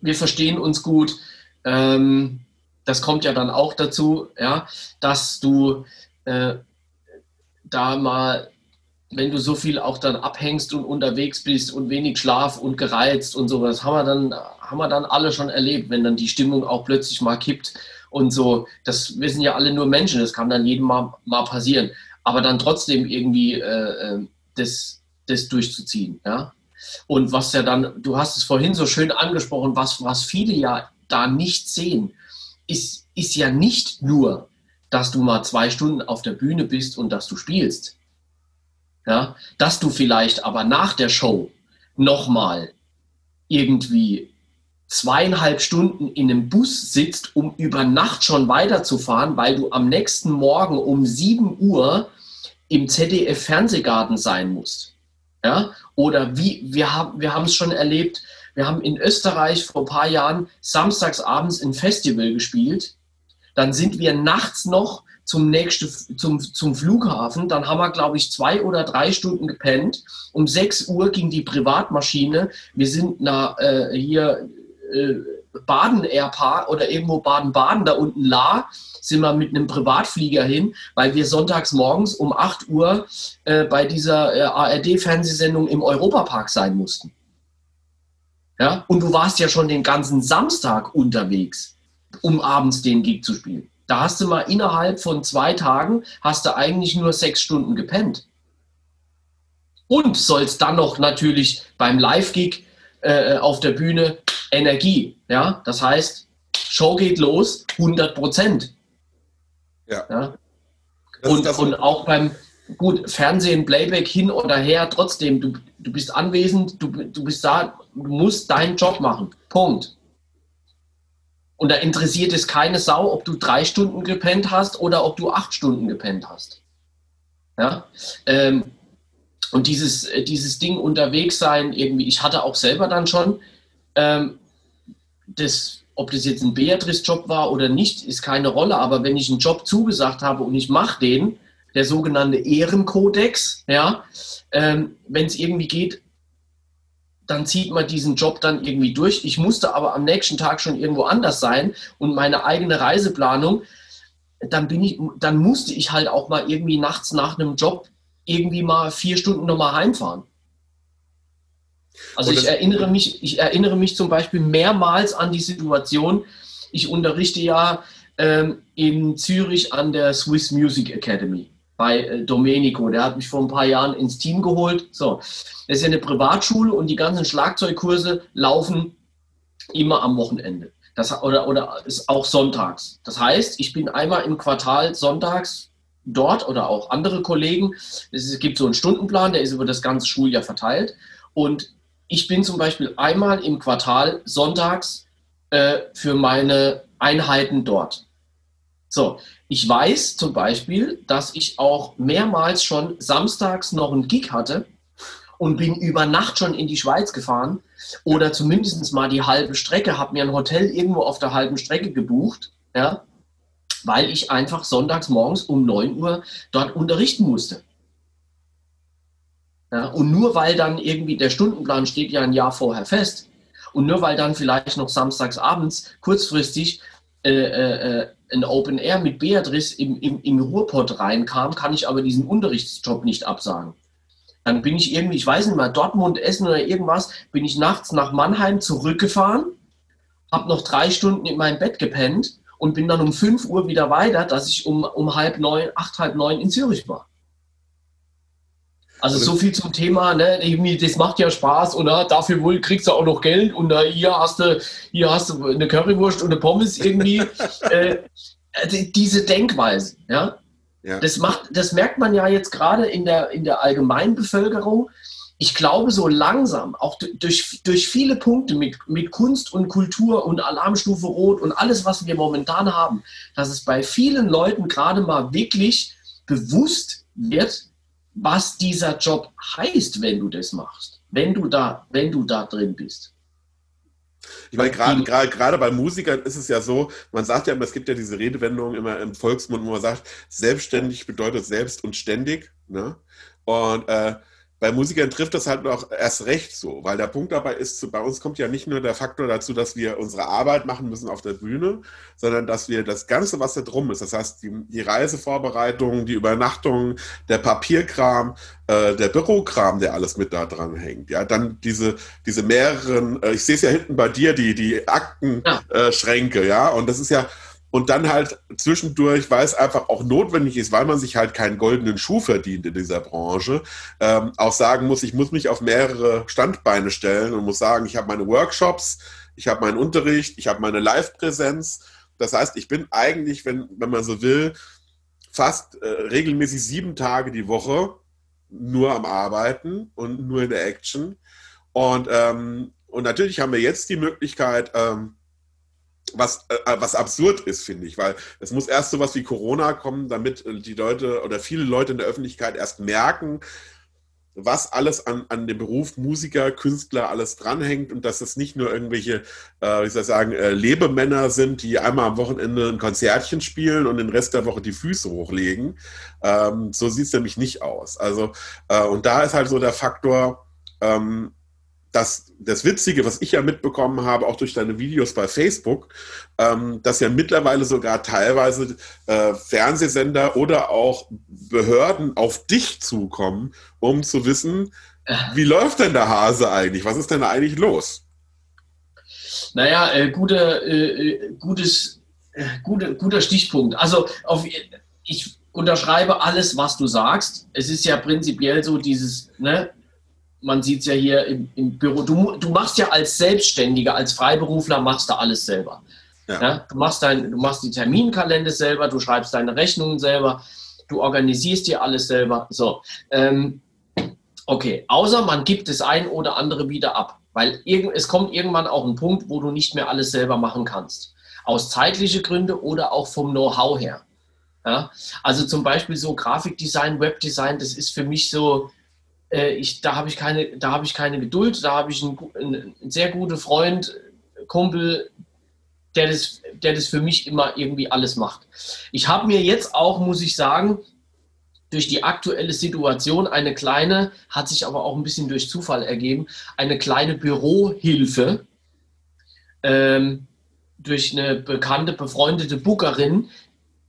wir verstehen uns gut. Ähm, das kommt ja dann auch dazu, ja, dass du äh, da mal wenn du so viel auch dann abhängst und unterwegs bist und wenig Schlaf und gereizt und sowas, haben wir dann, haben wir dann alle schon erlebt, wenn dann die Stimmung auch plötzlich mal kippt und so. Das, wir sind ja alle nur Menschen, das kann dann jedem mal, mal passieren. Aber dann trotzdem irgendwie äh, äh, das, das durchzuziehen, ja. Und was ja dann, du hast es vorhin so schön angesprochen, was, was viele ja da nicht sehen, ist, ist ja nicht nur, dass du mal zwei Stunden auf der Bühne bist und dass du spielst ja, dass du vielleicht aber nach der Show nochmal irgendwie zweieinhalb Stunden in einem Bus sitzt, um über Nacht schon weiterzufahren, weil du am nächsten Morgen um 7 Uhr im ZDF-Fernsehgarten sein musst. Ja? Oder wie, wir haben wir es schon erlebt, wir haben in Österreich vor ein paar Jahren samstags abends ein Festival gespielt. Dann sind wir nachts noch zum nächsten, zum, zum Flughafen. Dann haben wir, glaube ich, zwei oder drei Stunden gepennt. Um 6 Uhr ging die Privatmaschine. Wir sind nach, äh, hier äh, Baden-Airpark oder irgendwo Baden-Baden, da unten La, sind wir mit einem Privatflieger hin, weil wir sonntags morgens um 8 Uhr äh, bei dieser äh, ARD-Fernsehsendung im Europapark sein mussten. Ja? Und du warst ja schon den ganzen Samstag unterwegs, um abends den Gig zu spielen. Da hast du mal innerhalb von zwei Tagen, hast du eigentlich nur sechs Stunden gepennt. Und sollst dann noch natürlich beim Live-Gig äh, auf der Bühne Energie. Ja? Das heißt, Show geht los, 100 Prozent. Ja. ja? Und, und auch beim, gut, Fernsehen, Playback hin oder her, trotzdem, du, du bist anwesend, du, du bist da, du musst deinen Job machen. Punkt. Und da interessiert es keine Sau, ob du drei Stunden gepennt hast oder ob du acht Stunden gepennt hast. Ja? Ähm, und dieses, äh, dieses Ding unterwegs sein, irgendwie, ich hatte auch selber dann schon, ähm, das, ob das jetzt ein Beatrice-Job war oder nicht, ist keine Rolle, aber wenn ich einen Job zugesagt habe und ich mache den, der sogenannte Ehrenkodex, ja, ähm, wenn es irgendwie geht, dann zieht man diesen Job dann irgendwie durch. Ich musste aber am nächsten Tag schon irgendwo anders sein und meine eigene Reiseplanung, dann bin ich, dann musste ich halt auch mal irgendwie nachts nach einem Job irgendwie mal vier Stunden nochmal heimfahren. Also ich erinnere mich, ich erinnere mich zum Beispiel mehrmals an die Situation. Ich unterrichte ja ähm, in Zürich an der Swiss Music Academy. bei äh, Domenico. Der hat mich vor ein paar Jahren ins Team geholt. So, das ist ja eine Privatschule und die ganzen Schlagzeugkurse laufen immer am Wochenende. Das, oder, oder ist auch sonntags. Das heißt, ich bin einmal im Quartal sonntags dort oder auch andere Kollegen. Es gibt so einen Stundenplan, der ist über das ganze Schuljahr verteilt. Und ich bin zum Beispiel einmal im Quartal sonntags äh, für meine Einheiten dort. So, ich weiß zum Beispiel, dass ich auch mehrmals schon samstags noch einen Gig hatte und bin über Nacht schon in die Schweiz gefahren oder zumindest mal die halbe Strecke, habe mir ein Hotel irgendwo auf der halben Strecke gebucht, ja, weil ich einfach sonntags morgens um 9 Uhr dort unterrichten musste. Ja, und nur weil dann irgendwie der Stundenplan steht ja ein Jahr vorher fest und nur weil dann vielleicht noch samstags abends kurzfristig äh, äh, äh, ein Open Air mit Beatrice im, im, im Ruhrpott reinkam, kann ich aber diesen Unterrichtsjob nicht absagen. Dann bin ich irgendwie, ich weiß nicht mal, Dortmund, Essen oder irgendwas, bin ich nachts nach Mannheim zurückgefahren, habe noch drei Stunden in meinem Bett gepennt und bin dann um 5 Uhr wieder weiter, dass ich um, um halb neun, acht, halb neun in Zürich war. Also so viel zum Thema, ne? das macht ja Spaß und uh, dafür wohl kriegst du auch noch Geld und uh, hier hast du hier hast du eine Currywurst und eine Pommes irgendwie. äh, diese Denkweise, ja? ja? Das, macht, das merkt man ja jetzt gerade in der, in der Allgemeinbevölkerung. Ich glaube, so langsam, auch durch, durch viele Punkte mit, mit Kunst und Kultur und Alarmstufe Rot und alles, was wir momentan haben, dass es bei vielen Leuten gerade mal wirklich bewusst wird, was dieser Job heißt, wenn du das machst, wenn du da, wenn du da drin bist. Ich meine, gerade, gerade, gerade bei Musikern ist es ja so, man sagt ja immer, es gibt ja diese Redewendung immer im Volksmund, wo man sagt, selbstständig bedeutet selbst und ständig. Ne? Und äh, bei Musikern trifft das halt noch erst recht so, weil der Punkt dabei ist, bei uns kommt ja nicht nur der Faktor dazu, dass wir unsere Arbeit machen müssen auf der Bühne, sondern dass wir das Ganze, was da drum ist, das heißt die, die Reisevorbereitung, die Übernachtung, der Papierkram, äh, der Bürokram, der alles mit da dran hängt. Ja, dann diese, diese mehreren, äh, ich sehe es ja hinten bei dir, die, die Aktenschränke, ja. Äh, ja, und das ist ja, und dann halt zwischendurch, weil es einfach auch notwendig ist, weil man sich halt keinen goldenen Schuh verdient in dieser Branche, ähm, auch sagen muss, ich muss mich auf mehrere Standbeine stellen und muss sagen, ich habe meine Workshops, ich habe meinen Unterricht, ich habe meine Live-Präsenz. Das heißt, ich bin eigentlich, wenn, wenn man so will, fast äh, regelmäßig sieben Tage die Woche nur am Arbeiten und nur in der Action. Und, ähm, und natürlich haben wir jetzt die Möglichkeit, ähm, was, äh, was absurd ist, finde ich, weil es muss erst so was wie Corona kommen, damit äh, die Leute oder viele Leute in der Öffentlichkeit erst merken, was alles an, an dem Beruf Musiker, Künstler alles dranhängt und dass es nicht nur irgendwelche, äh, wie soll ich sagen, äh, Lebemänner sind, die einmal am Wochenende ein Konzertchen spielen und den Rest der Woche die Füße hochlegen. Ähm, so sieht es nämlich nicht aus. Also, äh, und da ist halt so der Faktor, ähm, das, das Witzige, was ich ja mitbekommen habe, auch durch deine Videos bei Facebook, ähm, dass ja mittlerweile sogar teilweise äh, Fernsehsender oder auch Behörden auf dich zukommen, um zu wissen, wie läuft denn der Hase eigentlich? Was ist denn da eigentlich los? Naja, äh, gute, äh, gutes, äh, gute, guter Stichpunkt. Also auf, ich unterschreibe alles, was du sagst. Es ist ja prinzipiell so dieses, ne, man sieht es ja hier im, im, Büro, du, du machst ja als Selbstständiger, als Freiberufler, machst du alles selber. Ja. Ja, du, machst dein, du machst die Terminkalender selber, du schreibst deine Rechnungen selber, du organisierst dir alles selber. So, ähm, okay, außer man gibt das ein oder andere wieder ab, weil irgend, es kommt irgendwann auch ein Punkt, wo du nicht mehr alles selber machen kannst. Aus zeitlichen Gründen oder auch vom Know-how her. Ja? Also zum Beispiel so Grafikdesign, Webdesign, das ist für mich so, ich, da habe ich, keine, ich keine Geduld, da habe ich einen, einen, sehr guten Freund, Kumpel, der das, der das für mich immer irgendwie alles macht. Ich habe mir jetzt auch, muss ich sagen, durch die aktuelle Situation eine kleine, hat sich aber auch ein bisschen durch Zufall ergeben, eine kleine Bürohilfe ähm, durch eine bekannte, befreundete Bookerin,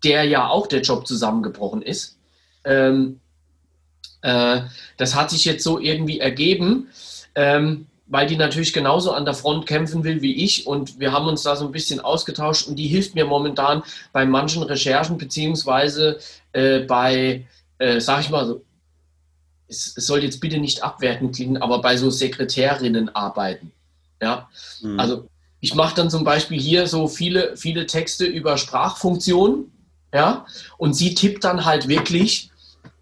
der ja auch der Job zusammengebrochen ist. Ähm, äh, das hat sich jetzt so irgendwie ergeben, ähm, weil die natürlich genauso an der Front kämpfen will wie ich und wir haben uns da so ein bisschen ausgetauscht und die hilft mir momentan bei manchen Recherchen beziehungsweise äh, bei äh, sag ich mal so, es, es, soll jetzt bitte nicht abwertend klingen, aber bei so Sekretärinnen arbeiten. Ja, mhm. also ich mache dann zum Beispiel hier so viele, viele Texte über Sprachfunktionen, ja, und sie tippt dann halt wirklich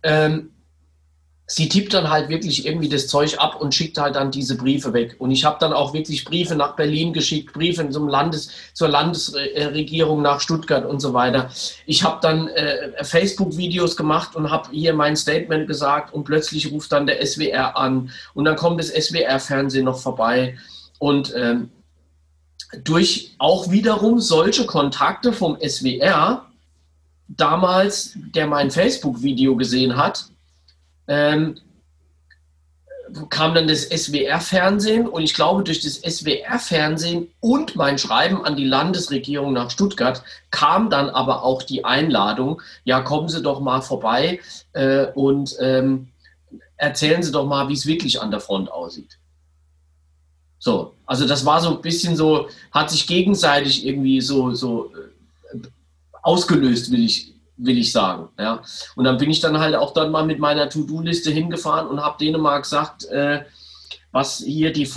ähm, sie tippt dann halt wirklich irgendwie das Zeug ab und schickt halt dann diese Briefe weg. Und ich habe dann auch wirklich Briefe nach Berlin geschickt, Briefe zum Landes, zur Landesregierung nach Stuttgart und so weiter. Ich habe dann äh, Facebook-Videos gemacht und habe hier mein Statement gesagt und plötzlich ruft dann der SWR an und dann kommt das SWR-Fernsehen noch vorbei. Und ähm, durch auch wiederum solche Kontakte vom SWR, damals, der mein Facebook-Video gesehen hat, ähm, kam dann das SWR-Fernsehen und ich glaube, durch das SWR-Fernsehen und mein Schreiben an die Landesregierung nach Stuttgart kam dann aber auch die Einladung, ja, kommen Sie doch mal vorbei äh, und ähm, erzählen Sie doch mal, wie es wirklich an der Front aussieht. So, also das war so ein bisschen so, hat sich gegenseitig irgendwie so, so äh, ausgelöst, will ich, will ich sagen. Ja. Und dann bin ich dann halt auch dann mal mit meiner To-Do-Liste hingefahren und habe denen mal gesagt, äh, was hier die,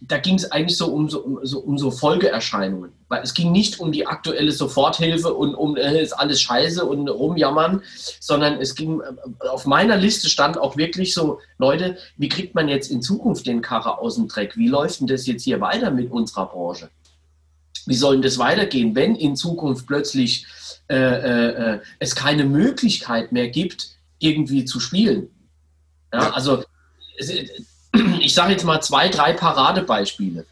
da ging es eigentlich so um, so, um, so, um so Folgeerscheinungen. Weil es ging nicht um die aktuelle Soforthilfe und um äh, ist alles scheiße und rumjammern, sondern es ging, äh, auf meiner Liste stand auch wirklich so, Leute, wie kriegt man jetzt in Zukunft den Karre aus dem Dreck? Wie läuft denn das jetzt hier weiter mit unserer Branche? Wie soll denn das weitergehen, wenn in Zukunft plötzlich äh, äh, äh, es keine Möglichkeit mehr gibt, irgendwie zu spielen. Ja, also ich sage jetzt mal zwei, drei Paradebeispiele.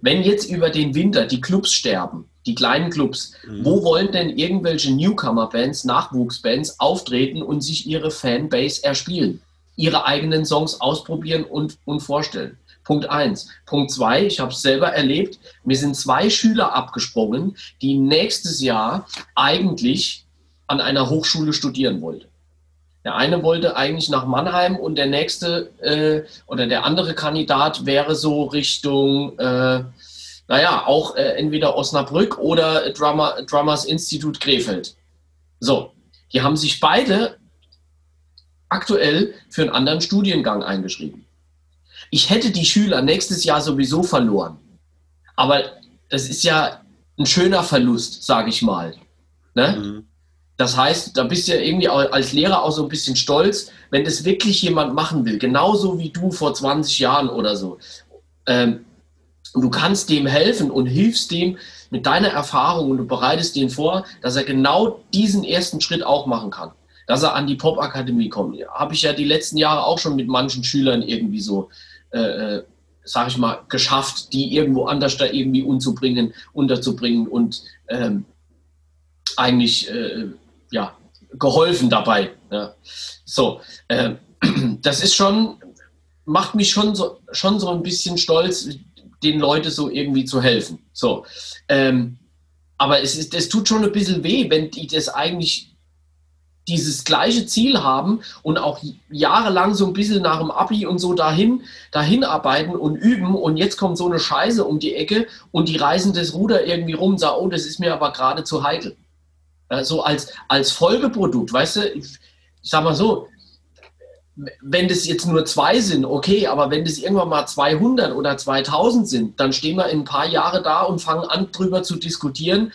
Wenn jetzt über den Winter die Clubs sterben, die kleinen Clubs, mhm. wo wollen denn irgendwelche Newcomer-Bands, Nachwuchsbands auftreten und sich ihre Fanbase erspielen? Ihre eigenen Songs ausprobieren und, und vorstellen. Punkt eins. Punkt zwei, ich habe es selber erlebt, mir sind zwei Schüler abgesprungen, die nächstes Jahr eigentlich an einer Hochschule studieren wollten. Der eine wollte eigentlich nach Mannheim und der nächste äh, oder der andere Kandidat wäre so Richtung, äh, naja, auch äh, entweder Osnabrück oder Drummer, Drummers Institut Krefeld. So, die haben sich beide aktuell für einen anderen Studiengang eingeschrieben. Ich hätte die Schüler nächstes Jahr sowieso verloren. Aber das ist ja ein schöner Verlust, sage ich mal. Ne? Mhm. Das heißt, da bist du ja irgendwie als Lehrer auch so ein bisschen stolz, wenn das wirklich jemand machen will, genauso wie du vor 20 Jahren oder so. Ähm, und du kannst dem helfen und hilfst dem mit deiner Erfahrung und du bereitest den vor, dass er genau diesen ersten Schritt auch machen kann. Dass er an die Popakademie kommt. Habe ich ja die letzten Jahre auch schon mit manchen Schülern irgendwie so äh, äh sage ich mal, geschafft, die irgendwo anders da irgendwie unterzubringen, unterzubringen und ähm, eigentlich äh, ja, geholfen dabei. Ja. So, äh, das ist schon, macht mich schon so, schon so ein bisschen stolz, den Leuten so irgendwie zu helfen. So, ähm, aber es, ist, es tut schon ein bisschen weh, wenn die das eigentlich dieses gleiche Ziel haben und auch jahrelang so ein bisschen nach dem Abi und so dahin, dahin arbeiten und üben und jetzt kommt so eine Scheiße um die Ecke und die reißen das Ruder irgendwie rum und sagen, oh, das ist mir aber gerade zu heikel. so als, als Folgeprodukt, weißt du, ich, ich sag mal so, wenn das jetzt nur zwei sind, okay, aber wenn das irgendwann mal 200 oder 2000 sind, dann stehen wir in ein paar Jahre da und fangen an, drüber zu diskutieren,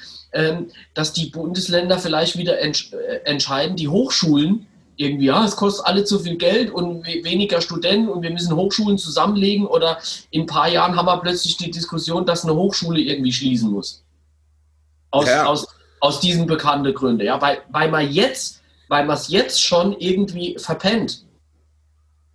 dass die Bundesländer vielleicht wieder entsch äh, entscheiden, die Hochschulen irgendwie, ja, es kostet alle zu viel Geld und weniger Studenten und wir müssen Hochschulen zusammenlegen oder in ein paar Jahren haben wir plötzlich die Diskussion, dass eine Hochschule irgendwie schließen muss. Aus, ja. aus, aus diesen bekannten Gründen. Ja, weil, weil man jetzt, weil man es jetzt schon irgendwie verpennt.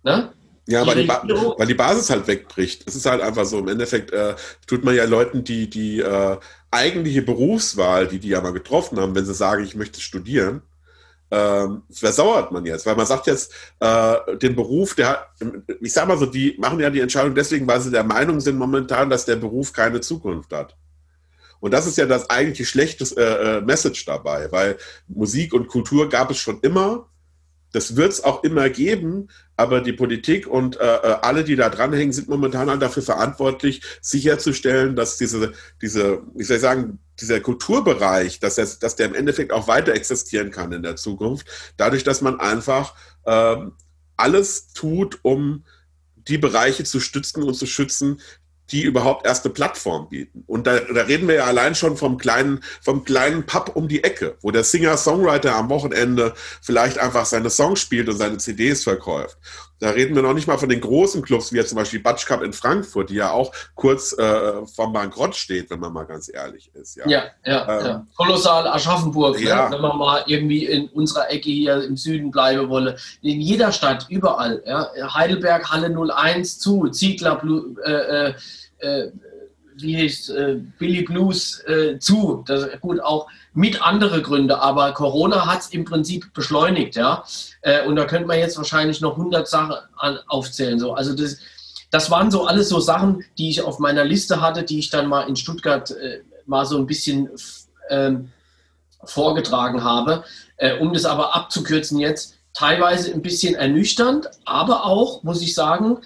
Ne? Ja, weil die, weil die, Basis halt wegbricht. Es ist halt einfach so. Im Endeffekt äh, tut man ja Leuten, die die äh, eigentliche Berufswahl, die die ja mal getroffen haben, wenn sie sagen, ich möchte studieren, ähm, versauert man jetzt. Weil man sagt jetzt, äh, den Beruf, der ich sag mal so, die machen ja die Entscheidung deswegen, weil sie der Meinung sind momentan, dass der Beruf keine Zukunft hat. Und das ist ja das eigentliche schlechte äh, äh, Message dabei, weil Musik und Kultur gab es schon immer das wird es auch immer geben, aber die Politik und äh, äh, alle, die da dranhängen, sind momentan halt dafür verantwortlich, sicherzustellen, dass diese, diese, wie soll ich sagen, dieser Kulturbereich, dass, das, dass der im Endeffekt auch weiter existieren kann in der Zukunft, dadurch, dass man einfach ähm, alles tut, um die Bereiche zu stützen und zu schützen, die überhaupt erst eine Plattform bieten. Und da, da reden wir ja allein schon vom kleinen, vom kleinen Pub um die Ecke, wo der Singer-Songwriter am Wochenende vielleicht einfach seine Songs spielt und seine CDs verkauft. Da reden wir noch nicht mal von den großen Clubs, wie jetzt zum Beispiel Batsch Cup in Frankfurt, die ja auch kurz äh, vom Bankrott steht, wenn man mal ganz ehrlich ist. Ja, ja, ja. Ähm, ja. Kolossal Aschaffenburg, ne? ja. ne? wenn man mal irgendwie in unserer Ecke hier im Süden bleiben wolle. In jeder Stadt, überall. Ja? Heidelberg, Halle 01 zu, Ziegler, äh, äh, äh, wie heißt äh, Billy Blues äh, zu. Das, gut, auch mit andere Gründe, aber Corona hat es im Prinzip beschleunigt, ja. Äh, und da könnte man jetzt wahrscheinlich noch 100 Sachen an, aufzählen. So. Also das, das waren so alles so Sachen, die ich auf meiner Liste hatte, die ich dann mal in Stuttgart äh, mal so ein bisschen ähm, vorgetragen habe. Äh, um das aber abzukürzen jetzt, teilweise ein bisschen ernüchternd, aber auch, muss ich sagen,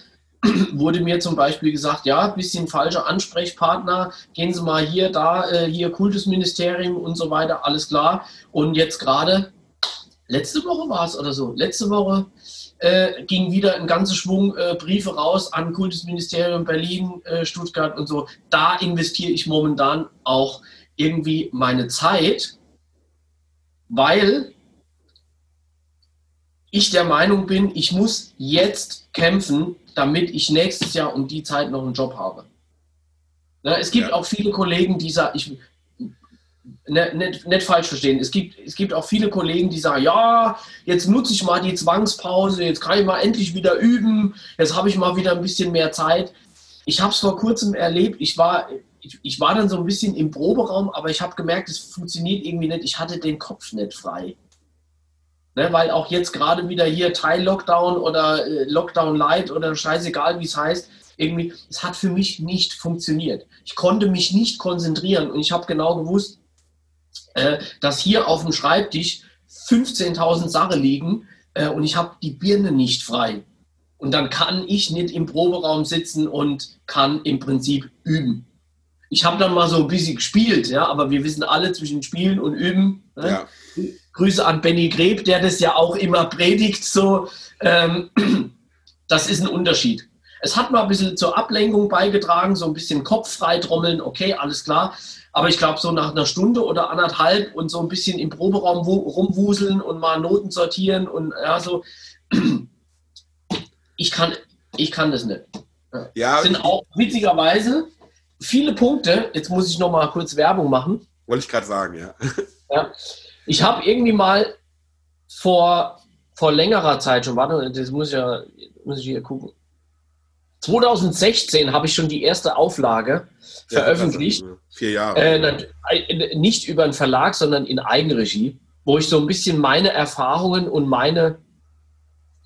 wurde mir zum Beispiel gesagt, ja, ein bisschen falscher Ansprechpartner, gehen Sie mal hier, da, äh, hier Kultusministerium und so weiter, alles klar. Und jetzt gerade, letzte Woche war es oder so, letzte Woche äh, ging wieder ein ganzer Schwung äh, Briefe raus an Kultusministerium Berlin, äh, Stuttgart und so. Da investiere ich momentan auch irgendwie meine Zeit, weil ich der Meinung bin, ich muss jetzt kämpfen, damit ich nächstes Jahr um die Zeit noch einen Job habe. Ja, es gibt ja. auch viele Kollegen, die sagen, ich, ne, nicht, nicht, falsch verstehen, es gibt, es gibt auch viele Kollegen, die sagen, ja, jetzt nutze ich mal die Zwangspause, jetzt kann ich mal endlich wieder üben, jetzt habe ich mal wieder ein bisschen mehr Zeit. Ich habe es vor kurzem erlebt, ich war, ich, ich, war dann so ein bisschen im Proberaum, aber ich habe gemerkt, es funktioniert irgendwie nicht, ich hatte den Kopf nicht frei. Ne, weil auch jetzt gerade wieder hier Teil-Lockdown oder äh, Lockdown Light oder scheißegal, wie es heißt, irgendwie, es hat für mich nicht funktioniert. Ich konnte mich nicht konzentrieren und ich habe genau gewusst, äh, dass hier auf dem Schreibtisch 15.000 Sachen liegen äh, und ich habe die Birne nicht frei. Und dann kann ich nicht im Proberaum sitzen und kann im Prinzip üben. Ich habe dann mal so ein bisschen gespielt, ja, aber wir wissen alle zwischen Spielen und Üben. Ne? Ja Grüße an Benny Greb, der das ja auch immer predigt, so, ähm, das ist ein Unterschied. Es hat mal ein bisschen zur Ablenkung beigetragen, so ein bisschen Kopf freitrommeln, okay, alles klar. Aber ich glaube, so nach einer Stunde oder anderthalb und so ein bisschen im Proberaum rumwuseln und mal Noten sortieren und ja, so, ich kann, ich kann das nicht. Ja, das sind auch witzigerweise viele Punkte, jetzt muss ich noch mal kurz Werbung machen. Wollte ich gerade sagen, ja. ja. Ich habe irgendwie mal vor, vor längerer Zeit schon, warte, das muss ich ja muss ich hier gucken. 2016 habe ich schon die erste Auflage ja, veröffentlicht. Vier Jahre. Äh, nicht über einen Verlag, sondern in Eigenregie, wo ich so ein bisschen meine Erfahrungen und meine,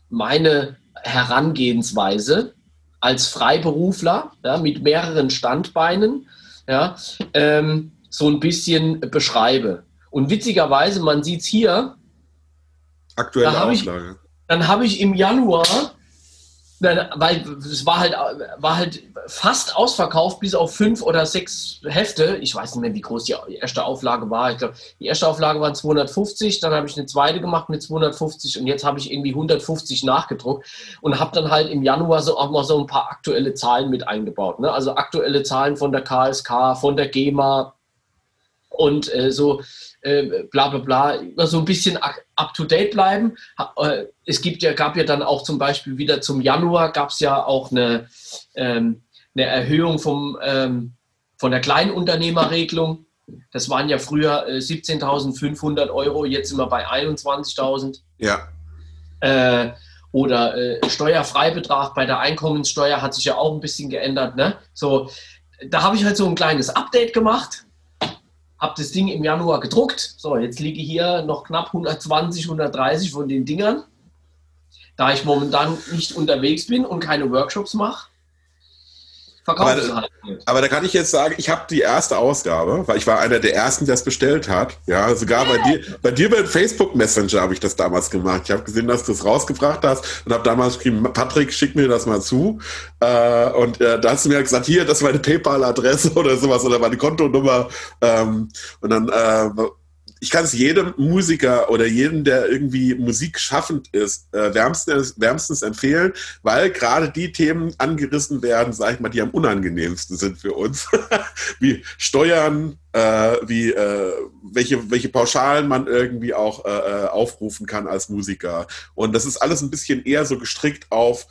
meine Herangehensweise als Freiberufler ja, mit mehreren Standbeinen ja, ähm, so ein bisschen beschreibe. Und witzigerweise, man sieht es hier. Aktuelle da Auflage. Ich, dann habe ich im Januar, weil es war halt, war halt fast ausverkauft, bis auf fünf oder sechs Hefte. Ich weiß nicht mehr, wie groß die erste Auflage war. Ich glaube, die erste Auflage waren 250, dann habe ich eine zweite gemacht mit 250 und jetzt habe ich irgendwie 150 nachgedruckt und habe dann halt im Januar so auch mal so ein paar aktuelle Zahlen mit eingebaut. Ne? Also aktuelle Zahlen von der KSK, von der GEMA und äh, so äh, bla bla bla, immer so ein bisschen up to date bleiben. Äh, es gibt ja, gab ja dann auch zum Beispiel wieder zum Januar gab es ja auch eine, ähm, eine Erhöhung vom, ähm, von der Kleinunternehmerregelung. Das waren ja früher äh, 17.500 Euro, jetzt sind wir bei 21.000. Ja. Äh, oder äh, Steuerfreibetrag bei der Einkommenssteuer hat sich ja auch ein bisschen geändert. Ne? So, da habe ich halt so ein kleines Update gemacht habe das Ding im Januar gedruckt. So, jetzt liege hier noch knapp 120, 130 von den Dingern. Da ich momentan nicht unterwegs bin und keine Workshops mache, verkaufe es halt nicht. Aber da kann ich jetzt sagen, ich habe die erste Ausgabe, weil ich war einer der ersten, der es bestellt hat. Ja, sogar bei dir, bei dir beim Facebook Messenger habe ich das damals gemacht. Ich habe gesehen, dass du es rausgebracht hast und habe damals geschrieben, Patrick, schick mir das mal zu. Äh, und äh, da hast du mir gesagt, hier, das ist meine PayPal-Adresse oder sowas oder meine Kontonummer. Ähm, und dann äh, ich kann es jedem Musiker oder jedem, der irgendwie Musik schaffend ist, äh, wärmstens, wärmstens empfehlen, weil gerade die Themen angerissen werden, sag ich mal, die am unangenehmsten sind für uns. wie Steuern, äh, wie äh, welche, welche Pauschalen man irgendwie auch äh, äh, aufrufen kann als Musiker. Und das ist alles ein bisschen eher so gestrickt auf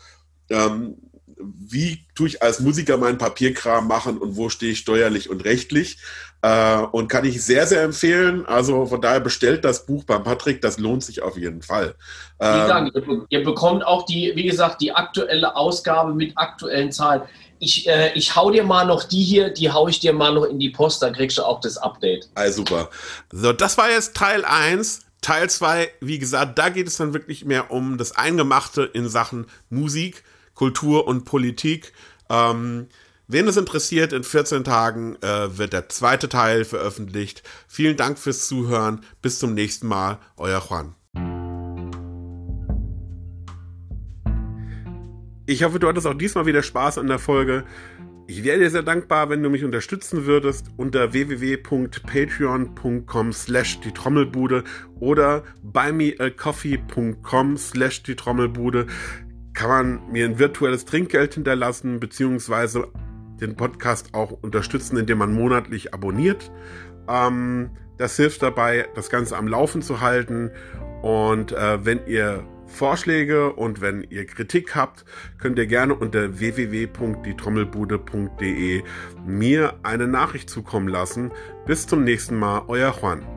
ähm, wie tue ich als Musiker meinen Papierkram machen und wo stehe ich steuerlich und rechtlich. Äh, und kann ich sehr, sehr empfehlen. Also von daher bestellt das Buch beim Patrick, das lohnt sich auf jeden Fall. Ähm, Dank. Ihr, ihr, bekommt auch die, wie gesagt, die aktuelle Ausgabe mit aktuellen Zahlen. Ich, äh, ich hau dir mal noch die hier, die hau ich dir mal noch in die Post, dann kriegst du auch das Update. Also super. So, das war jetzt Teil 1. Teil 2, wie gesagt, da geht es dann wirklich mehr um das Eingemachte in Sachen Musik. Kultur und Politik. Ähm, wen es interessiert, in 14 Tagen äh, wird der zweite Teil veröffentlicht. Vielen Dank fürs Zuhören. Bis zum nächsten Mal. Euer Juan. Ich hoffe, du hattest auch diesmal wieder Spaß an der Folge. Ich wäre dir sehr dankbar, wenn du mich unterstützen würdest unter www.patreon.com slash die Trommelbude oder buymeacoffee.com slash die Trommelbude kann man mir ein virtuelles Trinkgeld hinterlassen, beziehungsweise den Podcast auch unterstützen, indem man monatlich abonniert. Ähm, das hilft dabei, das Ganze am Laufen zu halten. Und äh, wenn ihr Vorschläge und wenn ihr Kritik habt, könnt ihr gerne unter www.dietrommelbude.de mir eine Nachricht zukommen lassen. Bis zum nächsten Mal, euer Juan.